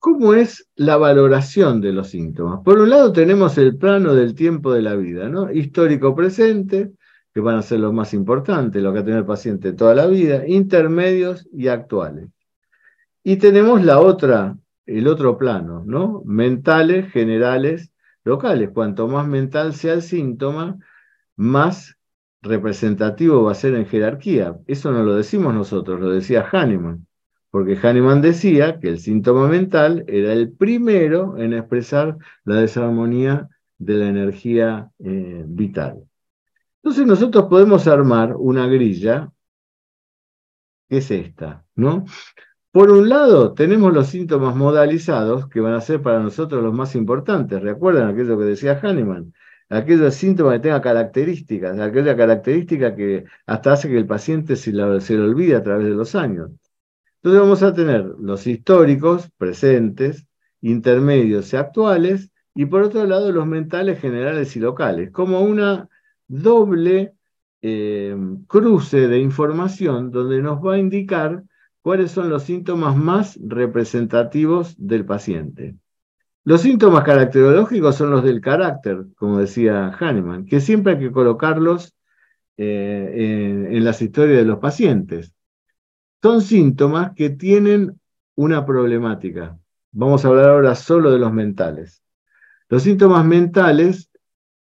[SPEAKER 1] ¿Cómo es la valoración de los síntomas? Por un lado tenemos el plano del tiempo de la vida, ¿no? Histórico presente, que van a ser los más importantes, lo que ha tenido el paciente toda la vida, intermedios y actuales. Y tenemos la otra, el otro plano, ¿no? Mentales, generales, locales. Cuanto más mental sea el síntoma, más representativo va a ser en jerarquía. Eso no lo decimos nosotros, lo decía Hahnemann porque Hahnemann decía que el síntoma mental era el primero en expresar la desarmonía de la energía eh, vital. Entonces nosotros podemos armar una grilla, que es esta, ¿no? Por un lado, tenemos los síntomas modalizados, que van a ser para nosotros los más importantes. ¿Recuerdan aquello que decía Hahnemann? Aquellos síntomas que tengan características, aquella característica que hasta hace que el paciente se, se lo olvide a través de los años. Entonces vamos a tener los históricos, presentes, intermedios y actuales, y por otro lado los mentales generales y locales, como una doble eh, cruce de información donde nos va a indicar cuáles son los síntomas más representativos del paciente. Los síntomas caracterológicos son los del carácter, como decía Hahnemann, que siempre hay que colocarlos eh, en las historias de los pacientes. Son síntomas que tienen una problemática. Vamos a hablar ahora solo de los mentales. Los síntomas mentales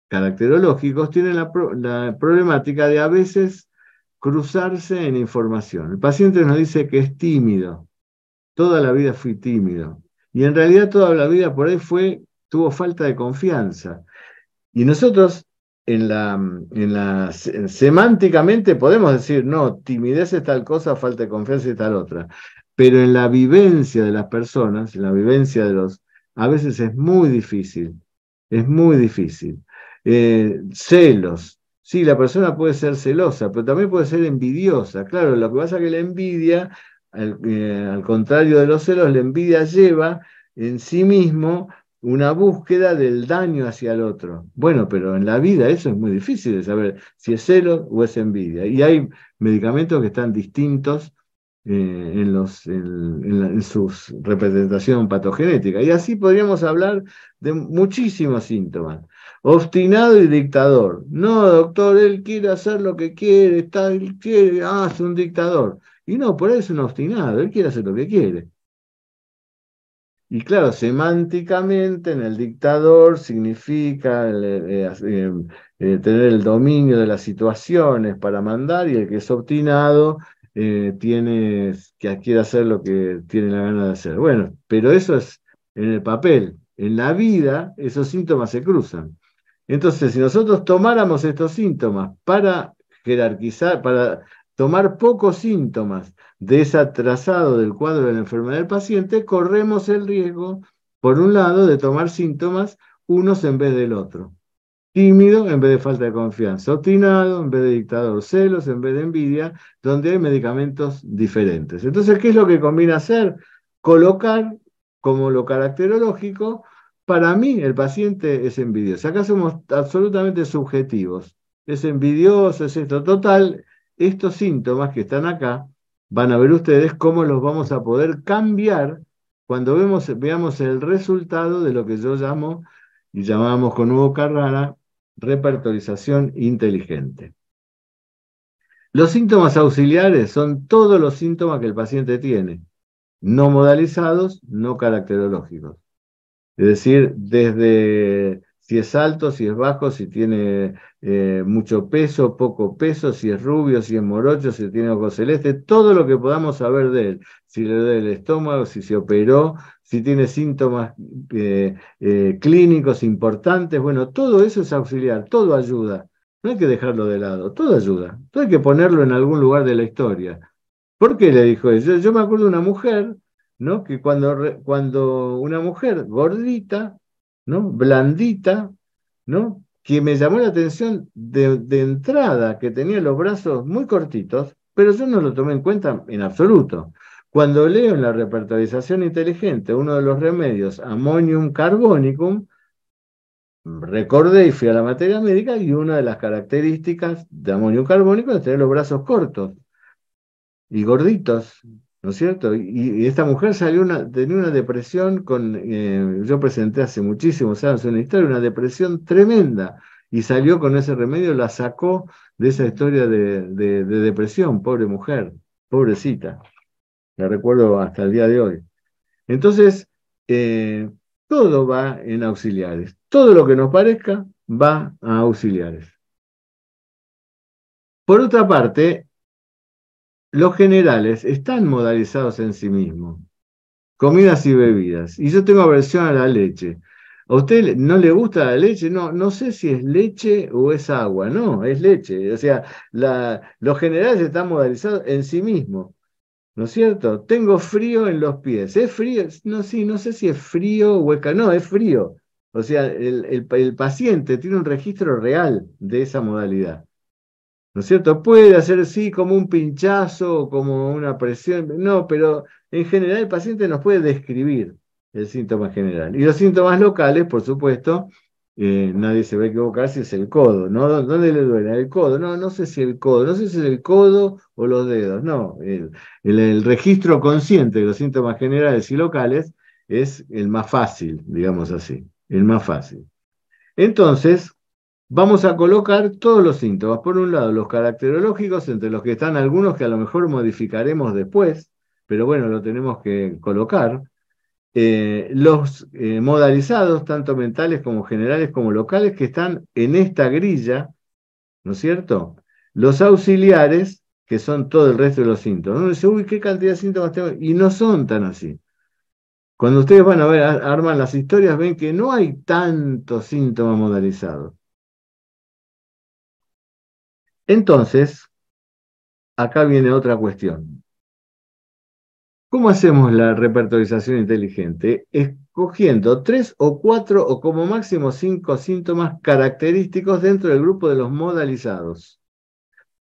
[SPEAKER 1] caracterológicos tienen la, problemática de a veces cruzarse en información. El paciente nos dice que es tímido. Toda la vida fui tímido. Y en realidad toda la vida por ahí fue, tuvo falta de confianza. Y nosotros en la, en la, semánticamente podemos decir, no, timidez es tal cosa, falta de confianza es tal otra. Pero en la vivencia de las personas, en la vivencia de los, a veces es muy difícil, es muy difícil. Eh, celos. Sí, la persona puede ser celosa, pero también puede ser envidiosa. Claro, lo que pasa es que la envidia, al, eh, al contrario de los celos, la envidia lleva en sí mismo una búsqueda del daño hacia el otro. Bueno, pero en la vida eso es muy difícil de saber si es celo o es envidia. Y hay medicamentos que están distintos eh, en, los, en, su representación patogenética. Y así podríamos hablar de muchísimos síntomas. Obstinado y dictador. No, doctor, él quiere hacer lo que quiere, está, él quiere, ah, es un dictador. Y no, por eso es un obstinado, él quiere hacer lo que quiere. Y claro, semánticamente en el dictador significa eh, eh, eh, tener el dominio de las situaciones para mandar y el que es obstinado tiene que quiere hacer lo que tiene la gana de hacer. Bueno, pero eso es en el papel. En la vida esos síntomas se cruzan. Entonces, si nosotros tomáramos estos síntomas para jerarquizar, para tomar pocos síntomas de ese trazado del cuadro de la enfermedad del paciente, corremos el riesgo, por un lado, de tomar síntomas unos en vez del otro. Tímido en vez de falta de confianza, obstinado en vez de dictador, celos en vez de envidia, donde hay medicamentos diferentes. Entonces, ¿qué es lo que conviene hacer? Colocar como lo caracterológico, para mí el paciente es envidioso. Acá somos absolutamente subjetivos. Es envidioso, es esto. Total, estos síntomas que están acá van a ver ustedes cómo los vamos a poder cambiar cuando vemos, veamos el resultado de lo que yo llamo y llamamos con Hugo Carrara repertorización inteligente. Los síntomas auxiliares son todos los síntomas que el paciente tiene, no modalizados, no caracterológicos. Es decir, desde si es alto, si es bajo, si tiene eh, mucho peso, poco peso, si es rubio, si es morocho, si tiene ojos celeste, todo lo que podamos saber de él, si le duele el estómago, si se operó, si tiene síntomas eh, eh, clínicos importantes, bueno, todo eso es auxiliar, todo ayuda. No hay que dejarlo de lado, todo ayuda, todo hay que ponerlo en algún lugar de la historia. ¿Por qué le dijo eso? Yo me acuerdo de una mujer, ¿no? Que cuando, cuando una mujer gordita, ¿no? Blandita, ¿no? Que me llamó la atención de, entrada, que tenía los brazos muy cortitos, pero yo no lo tomé en cuenta en absoluto. Cuando leo en la repertorización inteligente uno de los remedios, ammonium carbonicum, recordé y fui a la materia médica y una de las características de ammonium carbónico es tener los brazos cortos y gorditos. ¿No es cierto? Y, esta mujer salió una, tenía una depresión con, eh, yo presenté hace muchísimos años una historia, una depresión tremenda, y salió con ese remedio, la sacó de esa historia de, depresión, pobre mujer, pobrecita, la recuerdo hasta el día de hoy. Entonces, eh, todo va en auxiliares, todo lo que nos parezca va a auxiliares. Por otra parte, los generales están modalizados en sí mismos. Comidas y bebidas. Y yo tengo aversión a la leche. ¿A usted no le gusta la leche? No, no sé si es leche o es agua. No, es leche. O sea, los generales están modalizados en sí mismos. ¿no es cierto? Tengo frío en los pies. ¿Es frío? No, sí, no sé si es frío o hueca. No, es frío. O sea, el, paciente tiene un registro real de esa modalidad. ¿No es cierto? Puede hacer sí como un pinchazo como una presión. No, pero en general el paciente nos puede describir el síntoma general. Y los síntomas locales, por supuesto, eh, nadie se va a equivocar si es el codo, ¿no? ¿Dónde le duele? El codo, no, no sé si el codo, no sé si es el codo o los dedos, no. El, registro consciente de los síntomas generales y locales es el más fácil, digamos así, el más fácil. Entonces, vamos a colocar todos los síntomas. Por un lado, los caracterológicos, entre los que están algunos que a lo mejor modificaremos después, pero bueno, lo tenemos que colocar. Eh, los eh, modalizados, tanto mentales como generales como locales, que están en esta grilla, ¿no es cierto? Los auxiliares, que son todo el resto de los síntomas. Uno dice, uy, ¿qué cantidad de síntomas tengo? Y no son tan así. Cuando ustedes van a ver, arman las historias, ven que no hay tantos síntomas modalizados. Entonces, acá viene otra cuestión. ¿Cómo hacemos la repertorización inteligente? Escogiendo tres o cuatro o como máximo cinco síntomas característicos dentro del grupo de los modalizados.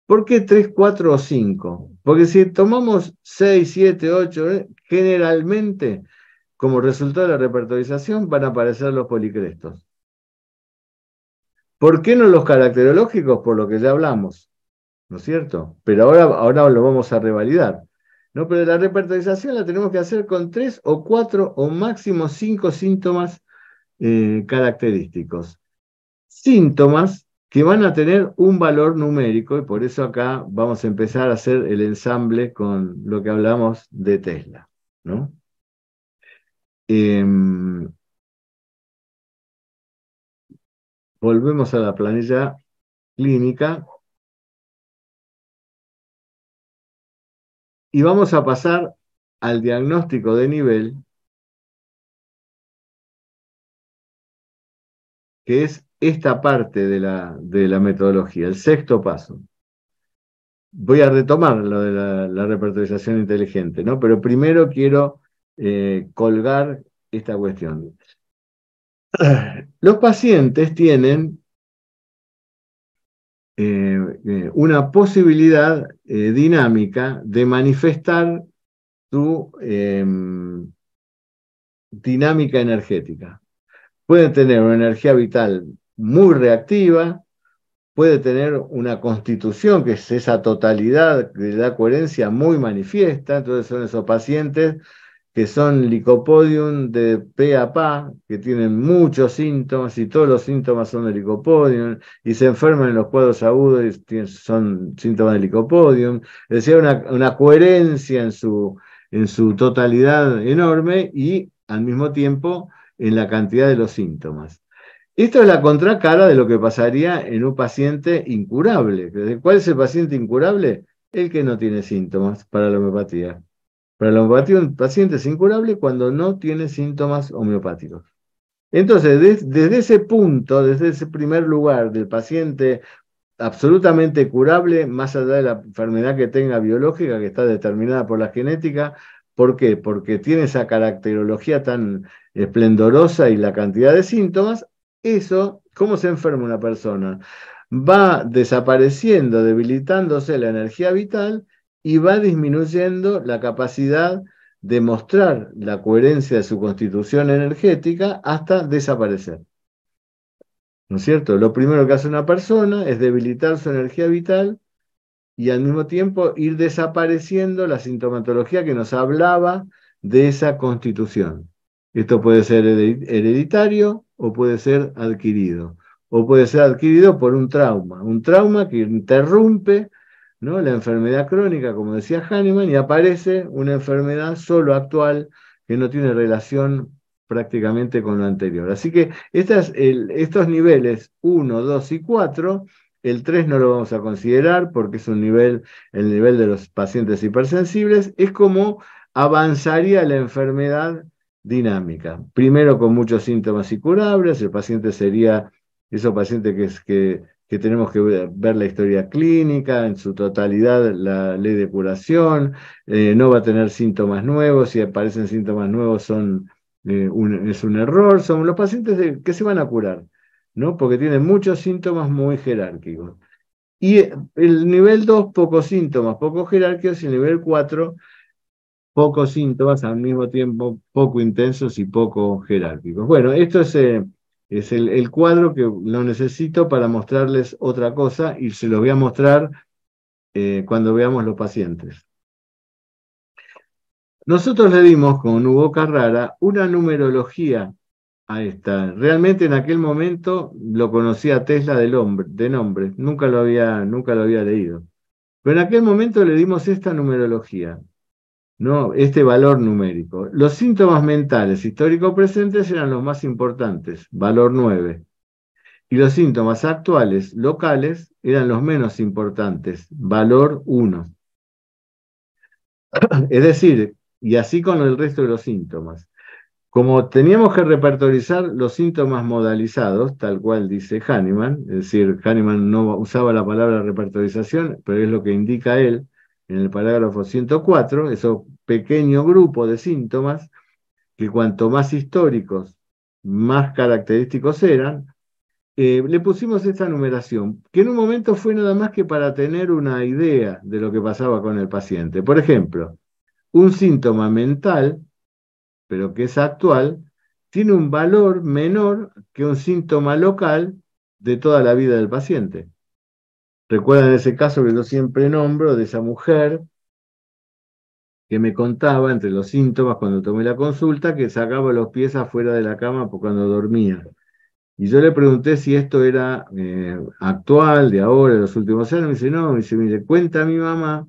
[SPEAKER 1] ¿Por qué tres, cuatro o cinco? Porque si tomamos seis, siete, ocho, eh, generalmente como resultado de la repertorización van a aparecer los policrestos. ¿Por qué no los caracterológicos? Por lo que ya hablamos, ¿no es cierto? Pero ahora, ahora lo vamos a revalidar. ¿no? Pero la repertorización la tenemos que hacer con tres o cuatro o máximo cinco síntomas eh, característicos. Síntomas que van a tener un valor numérico y por eso acá vamos a empezar a hacer el ensamble con lo que hablamos de Tesla. ¿no? Em, volvemos a la planilla clínica Y vamos a pasar al diagnóstico de nivel, que es esta parte de la, de la metodología, el sexto paso. Voy a retomar lo de la, repertorización inteligente, ¿no? Pero primero quiero eh, colgar esta cuestión. [sighs] Los pacientes tienen eh, eh, una posibilidad eh, dinámica de manifestar su em, dinámica energética. Puede tener una energía vital muy reactiva, puede tener una constitución que es esa totalidad que da coherencia muy manifiesta, entonces son esos pacientes que son licopodium de P a PA, que tienen muchos síntomas y todos los síntomas son de licopodium, y se enferman en los cuadros agudos y son síntomas de licopodium. Es decir, una, una coherencia en su, en su totalidad enorme y al mismo tiempo en la cantidad de los síntomas. Esto es la contracara de lo que pasaría en un paciente incurable. ¿Cuál es el paciente incurable? El que no tiene síntomas para la homeopatía. Para paciente es incurable cuando no tiene síntomas homeopáticos. Entonces, desde ese punto, desde ese primer lugar del paciente absolutamente curable, más allá de la enfermedad que tenga biológica, que está determinada por la genética, ¿por qué? Porque tiene esa caracterología tan esplendorosa y la cantidad de síntomas, eso, ¿cómo se enferma una persona? Va desapareciendo, debilitándose la energía vital y va disminuyendo la capacidad de mostrar la coherencia de su constitución energética hasta desaparecer. ¿No es cierto? Lo primero que hace una persona es debilitar su energía vital y al mismo tiempo ir desapareciendo la sintomatología que nos hablaba de esa constitución. Esto puede ser hereditario o puede ser adquirido. O puede ser adquirido por un trauma. Un trauma que interrumpe la enfermedad crónica, como decía Hahnemann, y aparece una enfermedad solo actual que no tiene relación prácticamente con lo anterior. Así que estos niveles 1, 2 y 4, el 3 no lo vamos a considerar porque es un nivel, el nivel de los pacientes hipersensibles, es como avanzaría la enfermedad dinámica. Primero con muchos síntomas y curables, el paciente sería esos pacientes que, que que tenemos que ver la historia clínica, en su totalidad la ley de curación, eh, no va a tener síntomas nuevos, si aparecen síntomas nuevos son, eh, es un error, son los pacientes que se van a curar, ¿no? porque tienen muchos síntomas muy jerárquicos. Y el nivel 2, pocos síntomas, pocos jerárquicos, y el nivel 4, pocos síntomas, al mismo tiempo poco intensos y poco jerárquicos. Bueno, esto es... Eh, es el, cuadro que lo necesito para mostrarles otra cosa y se lo voy a mostrar eh, cuando veamos los pacientes. Nosotros le dimos con Hugo Carrara una numerología a esta. Realmente en aquel momento lo conocía Tesla del hombre, de nombre, nunca lo, había, nunca lo había leído. Pero en aquel momento le dimos esta numerología. ¿No? este valor numérico. Los síntomas mentales histórico presentes eran los más importantes, valor 9. Y los síntomas actuales locales eran los menos importantes, valor 1. Es decir, y así con el resto de los síntomas. Como teníamos que repertorizar los síntomas modalizados, tal cual dice Hahnemann, es decir, Hahnemann no usaba la palabra repertorización, pero es lo que indica él, en el parágrafo 104, ese pequeño grupo de síntomas, que cuanto más históricos, más característicos eran, eh, le pusimos esta numeración, que en un momento fue nada más que para tener una idea de lo que pasaba con el paciente. Por ejemplo, un síntoma mental, pero que es actual, tiene un valor menor que un síntoma local de toda la vida del paciente. Recuerdan ese caso que yo siempre nombro de esa mujer que me contaba entre los síntomas cuando tomé la consulta que sacaba los pies afuera de la cama cuando dormía. Y yo le pregunté si esto era eh, actual, de ahora, de los últimos años. Me dice, no, me dice, mire, cuenta a mi mamá,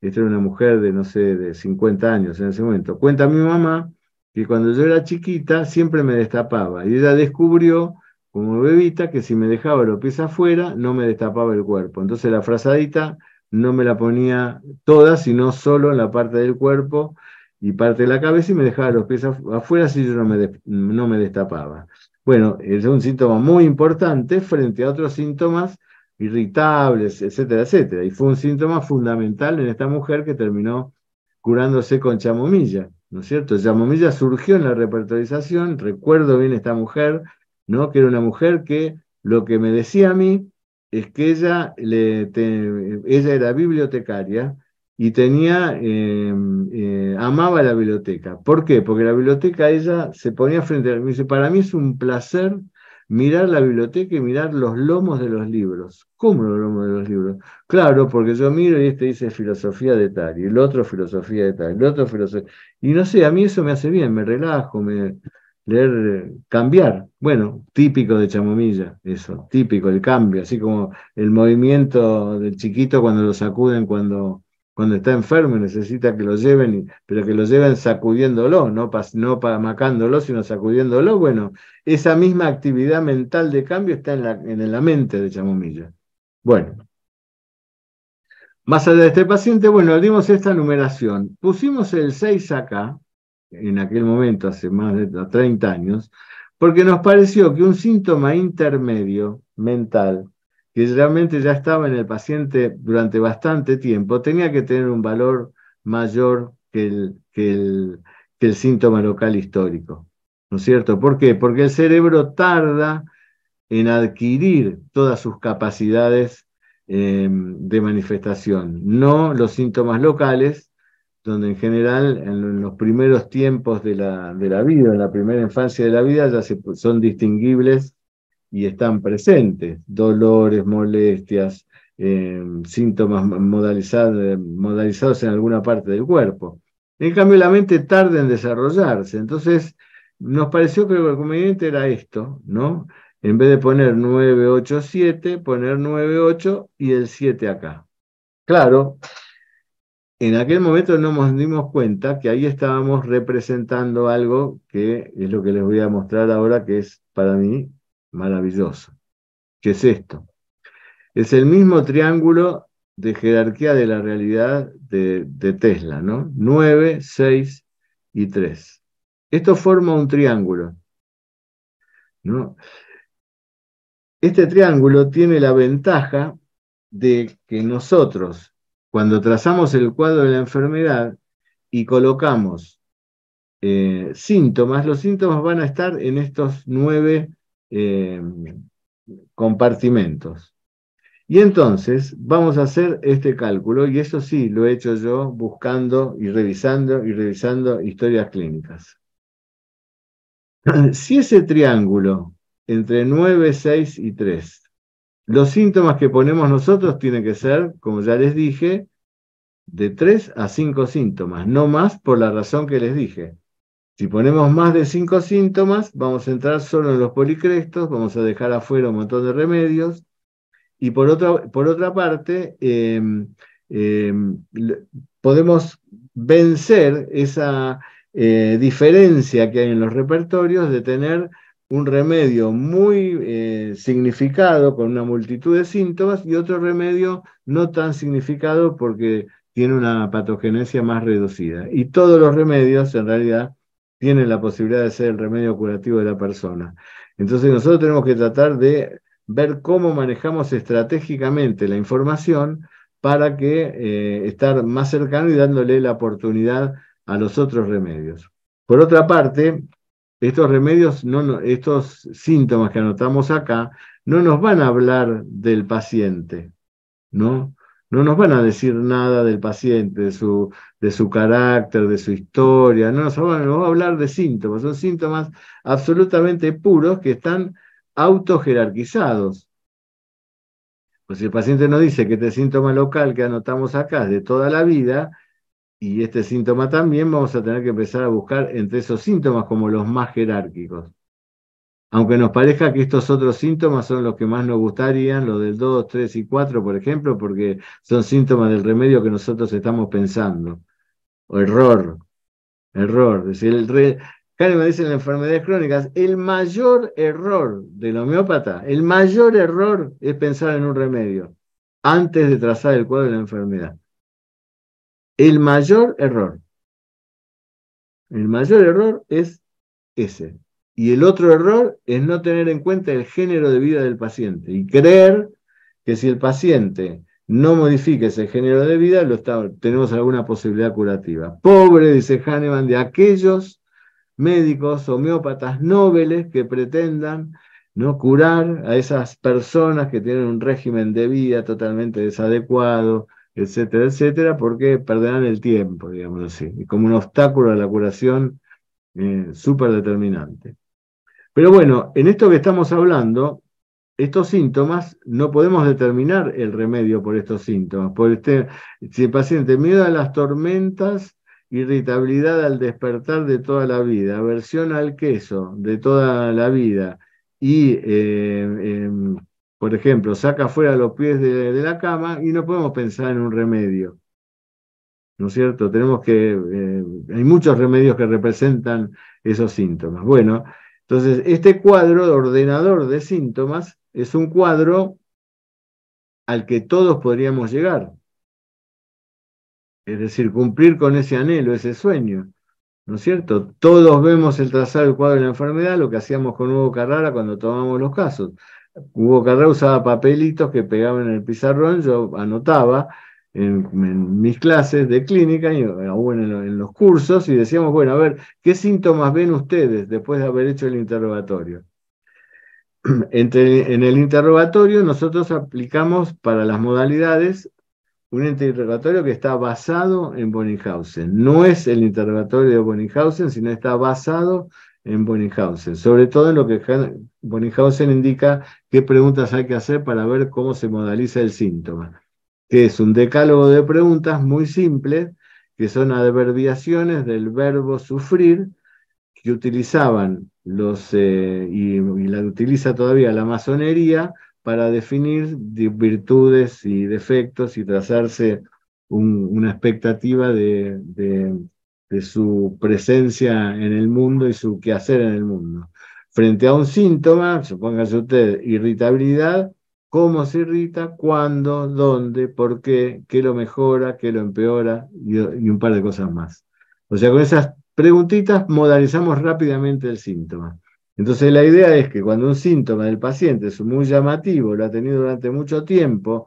[SPEAKER 1] esta era una mujer de, no sé, de 50 años en ese momento, cuenta a mi mamá que cuando yo era chiquita siempre me destapaba. Y ella descubrió como bebita que si me dejaba los pies afuera no me destapaba el cuerpo. Entonces la frazadita no me la ponía toda, sino solo en la parte del cuerpo y parte de la cabeza y me dejaba los pies afuera si yo no me, no me destapaba. Bueno, es un síntoma muy importante frente a otros síntomas irritables, etcétera, etcétera. Y fue un síntoma fundamental en esta mujer que terminó curándose con chamomilla, ¿no es cierto? Chamomilla surgió en la repertorización, recuerdo bien esta mujer, ¿no? que era una mujer que lo que me decía a mí es que ella, le, ella era bibliotecaria y tenía, em, eh, amaba la biblioteca. ¿Por qué? Porque la biblioteca ella se ponía frente a mí, dice, para mí es un placer mirar la biblioteca y mirar los lomos de los libros. ¿Cómo los lomos de los libros? Claro, porque yo miro y este dice filosofía de tal, y el otro filosofía de tal, el otro filosofía. Y no sé, a mí eso me hace bien, me relajo, me, leer, cambiar. Bueno, típico de Chamomilla, eso, típico, el cambio, así como el movimiento del chiquito cuando lo sacuden cuando, cuando está enfermo necesita que lo lleven, pero que lo lleven sacudiéndolo, no, no macándolo, sino sacudiéndolo. Bueno, esa misma actividad mental de cambio está en la, en la mente de Chamomilla. Bueno. Más allá de este paciente, bueno, dimos esta numeración. Pusimos el 6 acá, en aquel momento, hace más de 30 años, porque nos pareció que un síntoma intermedio mental, que realmente ya estaba en el paciente durante bastante tiempo, tenía que tener un valor mayor que el, que el, síntoma local histórico. ¿No es cierto? ¿Por qué? Porque el cerebro tarda en adquirir todas sus capacidades eh, de manifestación, no los síntomas locales, donde en general en los primeros tiempos de la, de la vida, en la primera infancia de la vida, ya se, son distinguibles y están presentes, dolores, molestias, eh, síntomas modalizados, modalizados en alguna parte del cuerpo. En cambio, la mente tarda en desarrollarse, entonces nos pareció que lo conveniente era esto, ¿no? En vez de poner 9, 8, 7, poner 9, 8 y el 7 acá. Claro, en aquel momento no nos dimos cuenta que ahí estábamos representando algo que es lo que les voy a mostrar ahora, que es para mí maravilloso. ¿Qué es esto? Es el mismo triángulo de jerarquía de la realidad de, Tesla, ¿no? 9, 6 y 3. Esto forma un triángulo, ¿no? Este triángulo tiene la ventaja de que nosotros, cuando trazamos el cuadro de la enfermedad y colocamos eh, síntomas, los síntomas van a estar en estos nueve eh, compartimentos. Y entonces vamos a hacer este cálculo, y eso sí lo he hecho yo buscando y revisando y revisando historias clínicas. Si ese triángulo entre 9, 6 y 3, los síntomas que ponemos nosotros tienen que ser, como ya les dije, de 3 a 5 síntomas, no más por la razón que les dije. Si ponemos más de 5 síntomas, vamos a entrar solo en los policrestos, vamos a dejar afuera un montón de remedios, y por otra, por otra parte, em, em, podemos vencer esa eh, diferencia que hay en los repertorios de tener un remedio muy eh, significado con una multitud de síntomas y otro remedio no tan significado porque tiene una patogenesia más reducida. Y todos los remedios en realidad tienen la posibilidad de ser el remedio curativo de la persona. Entonces nosotros tenemos que tratar de ver cómo manejamos estratégicamente la información para que eh, estar más cercano y dándole la oportunidad a los otros remedios. Por otra parte, estos remedios, no, estos síntomas que anotamos acá, no nos van a hablar del paciente, ¿no? No nos van a decir nada del paciente, de su, de su carácter, de su historia, no nos van, a hablar de síntomas, son síntomas absolutamente puros que están autojerarquizados. Pues si el paciente nos dice que este síntoma local que anotamos acá es de toda la vida, y este síntoma también, vamos a tener que empezar a buscar entre esos síntomas como los más jerárquicos. Aunque nos parezca que estos otros síntomas son los que más nos gustarían, los del 2, 3 y 4, por ejemplo, porque son síntomas del remedio que nosotros estamos pensando. O error, error. Es decir, el, me dice en las enfermedades crónicas, el mayor error del homeópata, el mayor error es pensar en un remedio antes de trazar el cuadro de la enfermedad. El mayor error. El mayor error es ese. Y el otro error es no tener en cuenta el género de vida del paciente y creer que si el paciente no modifica ese género de vida, lo tenemos alguna posibilidad curativa. Pobre, dice Hahnemann, de aquellos médicos homeópatas nobles que pretendan ¿no? curar a esas personas que tienen un régimen de vida totalmente desadecuado, etcétera, etcétera, porque perderán el tiempo, digamos así, como un obstáculo a la curación eh, súper determinante. Pero bueno, en esto que estamos hablando, estos síntomas, no podemos determinar el remedio por estos síntomas. Por este, si el paciente miedo a las tormentas, irritabilidad al despertar de toda la vida, aversión al queso de toda la vida y, eh, em, por ejemplo, saca fuera los pies de, la cama y no podemos pensar en un remedio. ¿No es cierto? Tenemos que, eh, hay muchos remedios que representan esos síntomas. Bueno, entonces este cuadro de ordenador de síntomas es un cuadro al que todos podríamos llegar. Es decir, cumplir con ese anhelo, ese sueño. ¿No es cierto? Todos vemos el trazado del cuadro de la enfermedad, lo que hacíamos con Hugo Carrara cuando tomamos los casos. Hugo Carrara usaba papelitos que pegaban en el pizarrón, yo anotaba en, mis clases de clínica y aún en, los cursos y decíamos, bueno, a ver, ¿qué síntomas ven ustedes después de haber hecho el interrogatorio? [clears throat] en el interrogatorio nosotros aplicamos para las modalidades un interrogatorio que está basado en Bonninghausen. No es el interrogatorio de Bonninghausen, sino está basado en Bonninghausen, sobre todo en lo que Bonninghausen indica qué preguntas hay que hacer para ver cómo se modaliza el síntoma, que es un decálogo de preguntas muy simples, que son adverbiaciones del verbo sufrir, que utilizaban los, eh, y, la utiliza todavía la masonería, para definir virtudes y defectos y trazarse una expectativa de, su presencia en el mundo y su quehacer en el mundo. Frente a un síntoma, supóngase usted, irritabilidad, cómo se irrita, cuándo, dónde, por qué, qué lo mejora, qué lo empeora y, y un par de cosas más. O sea, con esas preguntitas modalizamos rápidamente el síntoma. Entonces la idea es que cuando un síntoma del paciente es muy llamativo, lo ha tenido durante mucho tiempo,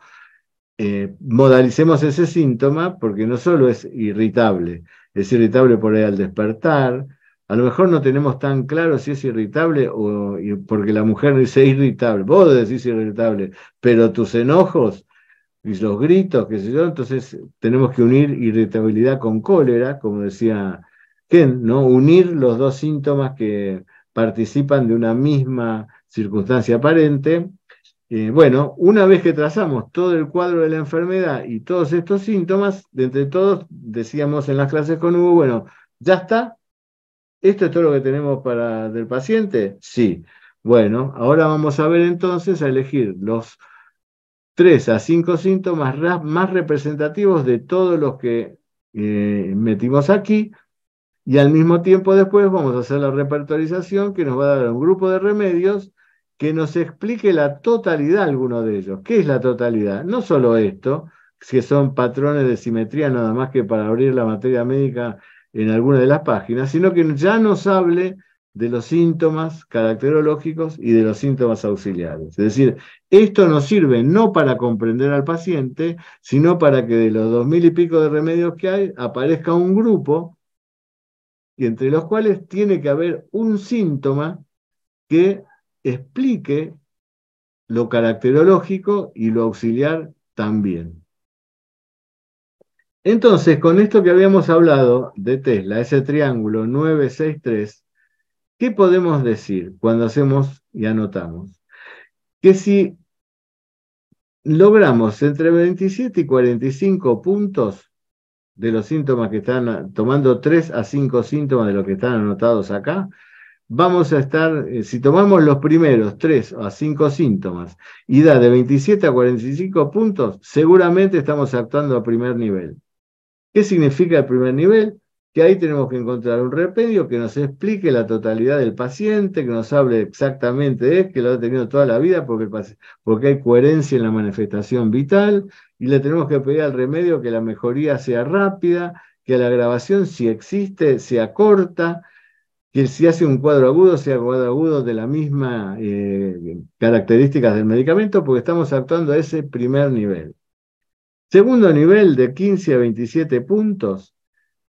[SPEAKER 1] eh, modalicemos ese síntoma porque no solo es irritable, es irritable por ahí al despertar, a lo mejor no tenemos tan claro si es irritable o porque la mujer dice irritable, vos decís irritable, pero tus enojos y los gritos, qué sé yo, entonces tenemos que unir irritabilidad con cólera, como decía Ken, ¿no? Unir los dos síntomas que participan de una misma circunstancia aparente eh, bueno, una vez que trazamos todo el cuadro de la enfermedad y todos estos síntomas, de entre todos, decíamos en las clases con Hugo, bueno, ya está, ¿esto es todo lo que tenemos para del paciente? Sí. Bueno, ahora vamos a ver entonces a elegir los tres a cinco síntomas más representativos de todos los que eh, metimos aquí y al mismo tiempo después vamos a hacer la repertorización que nos va a dar un grupo de remedios que nos explique la totalidad alguno de ellos. ¿Qué es la totalidad? No solo esto, que son patrones de simetría nada más que para abrir la materia médica en alguna de las páginas, sino que ya nos hable de los síntomas caracterológicos y de los síntomas auxiliares. Es decir, esto nos sirve no para comprender al paciente, sino para que de los dos mil y pico de remedios que hay aparezca un grupo y entre los cuales tiene que haber un síntoma que explique lo caracterológico y lo auxiliar también. Entonces, con esto que habíamos hablado de Tesla, ese triángulo 963, ¿qué podemos decir cuando hacemos y anotamos? Que si logramos entre 27 y 45 puntos de los síntomas que están, tomando 3 a 5 síntomas de los que están anotados acá, vamos a estar, eh, si tomamos los primeros 3 a 5 síntomas y da de 27 a 45 puntos, seguramente estamos actuando a primer nivel. ¿Qué significa el primer nivel? Que ahí tenemos que encontrar un remedio que nos explique la totalidad del paciente, que nos hable exactamente de que lo ha tenido toda la vida porque, porque hay coherencia en la manifestación vital, y le tenemos que pedir al remedio que la mejoría sea rápida, que la grabación, si existe, sea corta, que si hace un cuadro agudo, sea cuadro agudo de la misma eh, características del medicamento, porque estamos actuando a ese primer nivel. Segundo nivel, de 15 a 27 puntos,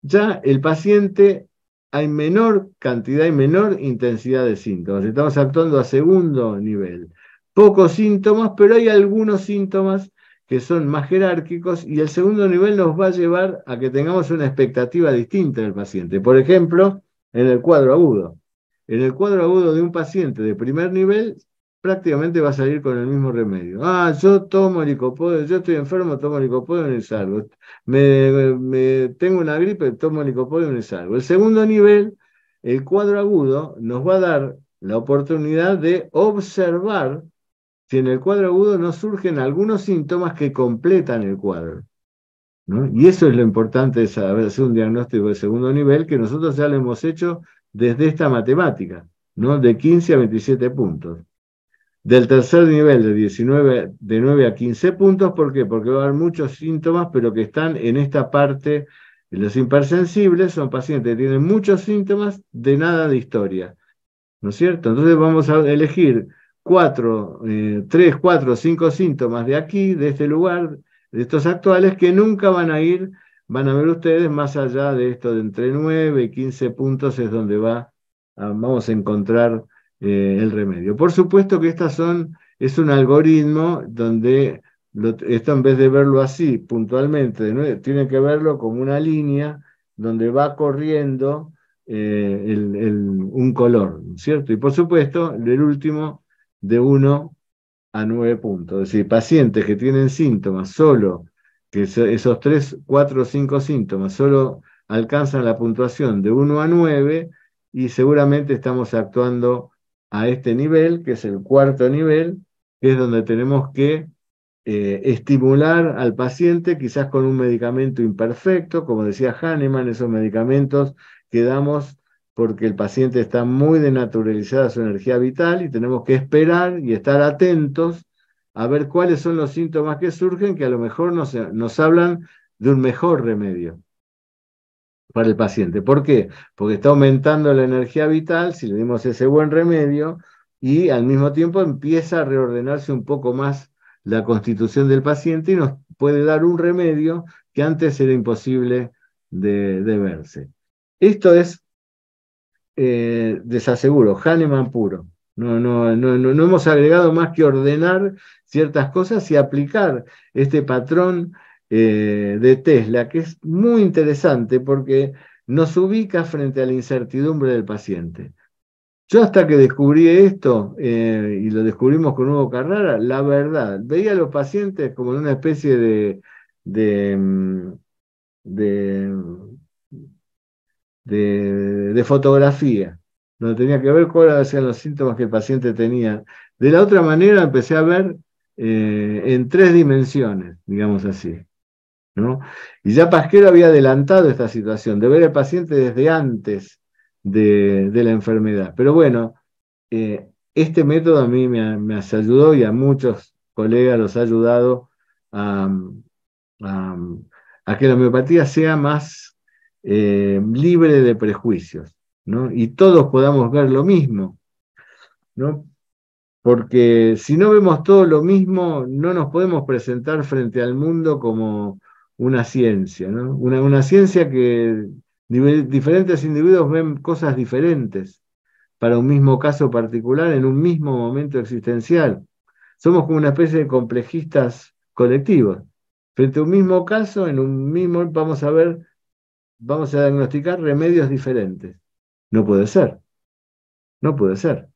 [SPEAKER 1] ya el paciente hay menor cantidad y menor intensidad de síntomas. Estamos actuando a segundo nivel. Pocos síntomas, pero hay algunos síntomas que son más jerárquicos y el segundo nivel nos va a llevar a que tengamos una expectativa distinta del paciente. Por ejemplo, en el cuadro agudo. En el cuadro agudo de un paciente de primer nivel, prácticamente va a salir con el mismo remedio. Ah, yo tomo licopodio, yo estoy enfermo, tomo licopodio y me salgo. Me, tengo una gripe, tomo licopodio y me salgo. El segundo nivel, el cuadro agudo, nos va a dar la oportunidad de observar si en el cuadro agudo no surgen algunos síntomas que completan el cuadro. Y eso es lo importante de saber hacer un diagnóstico de segundo nivel que nosotros ya lo hemos hecho desde esta matemática, ¿no? de 15 a 27 puntos. Del tercer nivel de 19, de 9 a 15 puntos, ¿por qué? Porque va a haber muchos síntomas, pero que están en esta parte. Los hipersensibles son pacientes que tienen muchos síntomas de nada de historia. ¿No es cierto? Entonces vamos a elegir cuatro, eh, tres, cuatro, cinco síntomas de aquí, de este lugar, de estos actuales que nunca van a ir, van a ver ustedes más allá de esto de entre 9 y 15 puntos es donde va, vamos a encontrar eh, el remedio. Por supuesto que estas son, es un algoritmo donde esto en vez de verlo así puntualmente, tiene que verlo como una línea donde va corriendo eh, un color, ¿cierto? Y por supuesto, el último de 1 a 9 puntos. Es decir, pacientes que tienen síntomas solo, que esos 3, 4 o 5 síntomas solo alcanzan la puntuación de 1 a 9 y seguramente estamos actuando a este nivel, que es el cuarto nivel, que es donde tenemos que eh, estimular al paciente, quizás con un medicamento imperfecto, como decía Hahnemann, esos medicamentos que damos porque el paciente está muy denaturalizada su energía vital y tenemos que esperar y estar atentos a ver cuáles son los síntomas que surgen que a lo mejor nos, nos hablan de un mejor remedio. para el paciente. ¿Por qué? Porque está aumentando la energía vital si le dimos ese buen remedio y al mismo tiempo empieza a reordenarse un poco más la constitución del paciente y nos puede dar un remedio que antes era imposible de, verse. Esto es, eh, desaseguro, Hahnemann puro. No, no, no, no, hemos agregado más que ordenar ciertas cosas y aplicar este patrón eh, de Tesla, que es muy interesante porque nos ubica frente a la incertidumbre del paciente. Yo hasta que descubrí esto, eh, y lo descubrimos con Hugo Carrara, la verdad, veía a los pacientes como en una especie de, de, mm, de, fotografía, donde tenía que ver cuáles eran los síntomas que el paciente tenía. De la otra manera empecé a ver eh, en tres dimensiones, digamos así. ¿no? Y ya Pasquero había adelantado esta situación, de ver al paciente desde antes de, la enfermedad. Pero bueno, eh, este método a mí me, me, ayudó y a muchos colegas los ha ayudado a, que la homeopatía sea más eh, libre de prejuicios, ¿no? Y todos podamos ver lo mismo, ¿no? Porque si no vemos todo lo mismo, no nos podemos presentar frente al mundo como una ciencia, ¿no? Una, una ciencia que diferentes individuos ven cosas diferentes para un mismo caso particular en un mismo momento existencial. Somos como una especie de complejistas colectivos. Frente a un mismo caso, en un mismo, vamos a ver, vamos a diagnosticar remedios diferentes. No puede ser. No puede ser.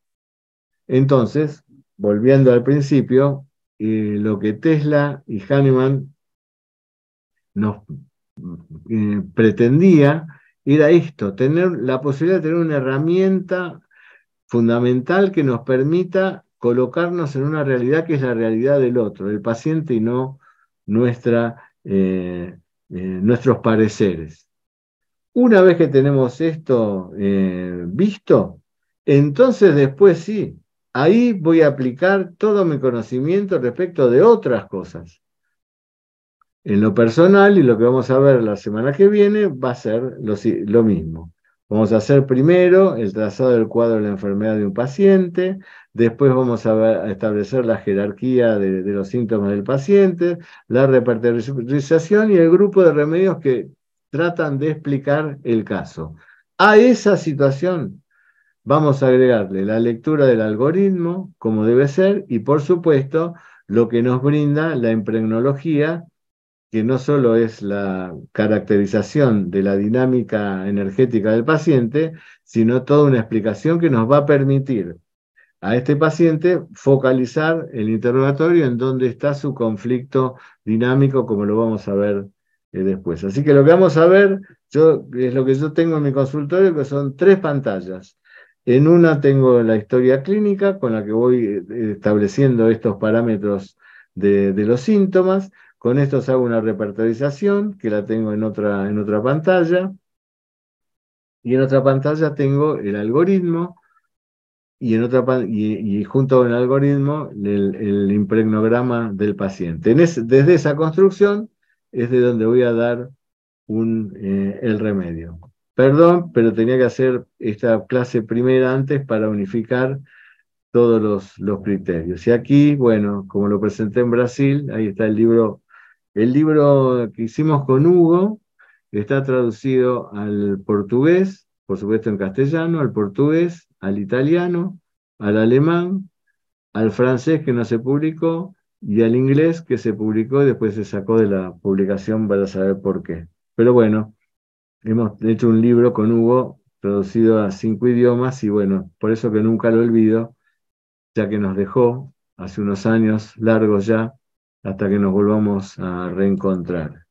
[SPEAKER 1] Entonces, volviendo al principio, eh, lo que Tesla y Hahnemann nos eh, pretendía era esto, tener la posibilidad de tener una herramienta fundamental que nos permita colocarnos en una realidad que es la realidad del otro, del paciente y no nuestra, eh, eh, nuestros pareceres. Una vez que tenemos esto eh, visto, entonces después sí, ahí voy a aplicar todo mi conocimiento respecto de otras cosas. En lo personal, y lo que vamos a ver la semana que viene, va a ser lo, mismo. Vamos a hacer primero el trazado del cuadro de la enfermedad de un paciente, después vamos a, establecer la jerarquía de, los síntomas del paciente, la repertorización y el grupo de remedios que tratan de explicar el caso. A esa situación vamos a agregarle la lectura del algoritmo, como debe ser, y por supuesto lo que nos brinda la impregnología que no solo es la caracterización de la dinámica energética del paciente, sino toda una explicación que nos va a permitir a este paciente focalizar el interrogatorio en dónde está su conflicto dinámico, como lo vamos a ver después. Así que lo que vamos a ver yo, es lo que yo tengo en mi consultorio, que son tres pantallas. En una tengo la historia clínica con la que voy eh, estableciendo estos parámetros de, los síntomas. Con esto hago una repertorización, que la tengo en otra, en otra pantalla. Y en otra pantalla tengo el algoritmo, y, en otra, y, junto con el algoritmo el, impregnograma del paciente. desde esa construcción es de donde voy a dar un, eh, el remedio. Perdón, pero tenía que hacer esta clase primera antes para unificar todos los, los criterios. Y aquí, bueno, como lo presenté en Brasil, ahí está el libro el libro que hicimos con Hugo está traducido al portugués, por supuesto en castellano, al portugués, al italiano, al alemán, al francés que no se publicó y al inglés que se publicó y después se sacó de la publicación para saber por qué. Pero bueno, hemos hecho un libro con Hugo traducido a cinco idiomas y bueno, por eso que nunca lo olvido, ya que nos dejó hace unos años largos ya hasta que nos volvamos a reencontrar.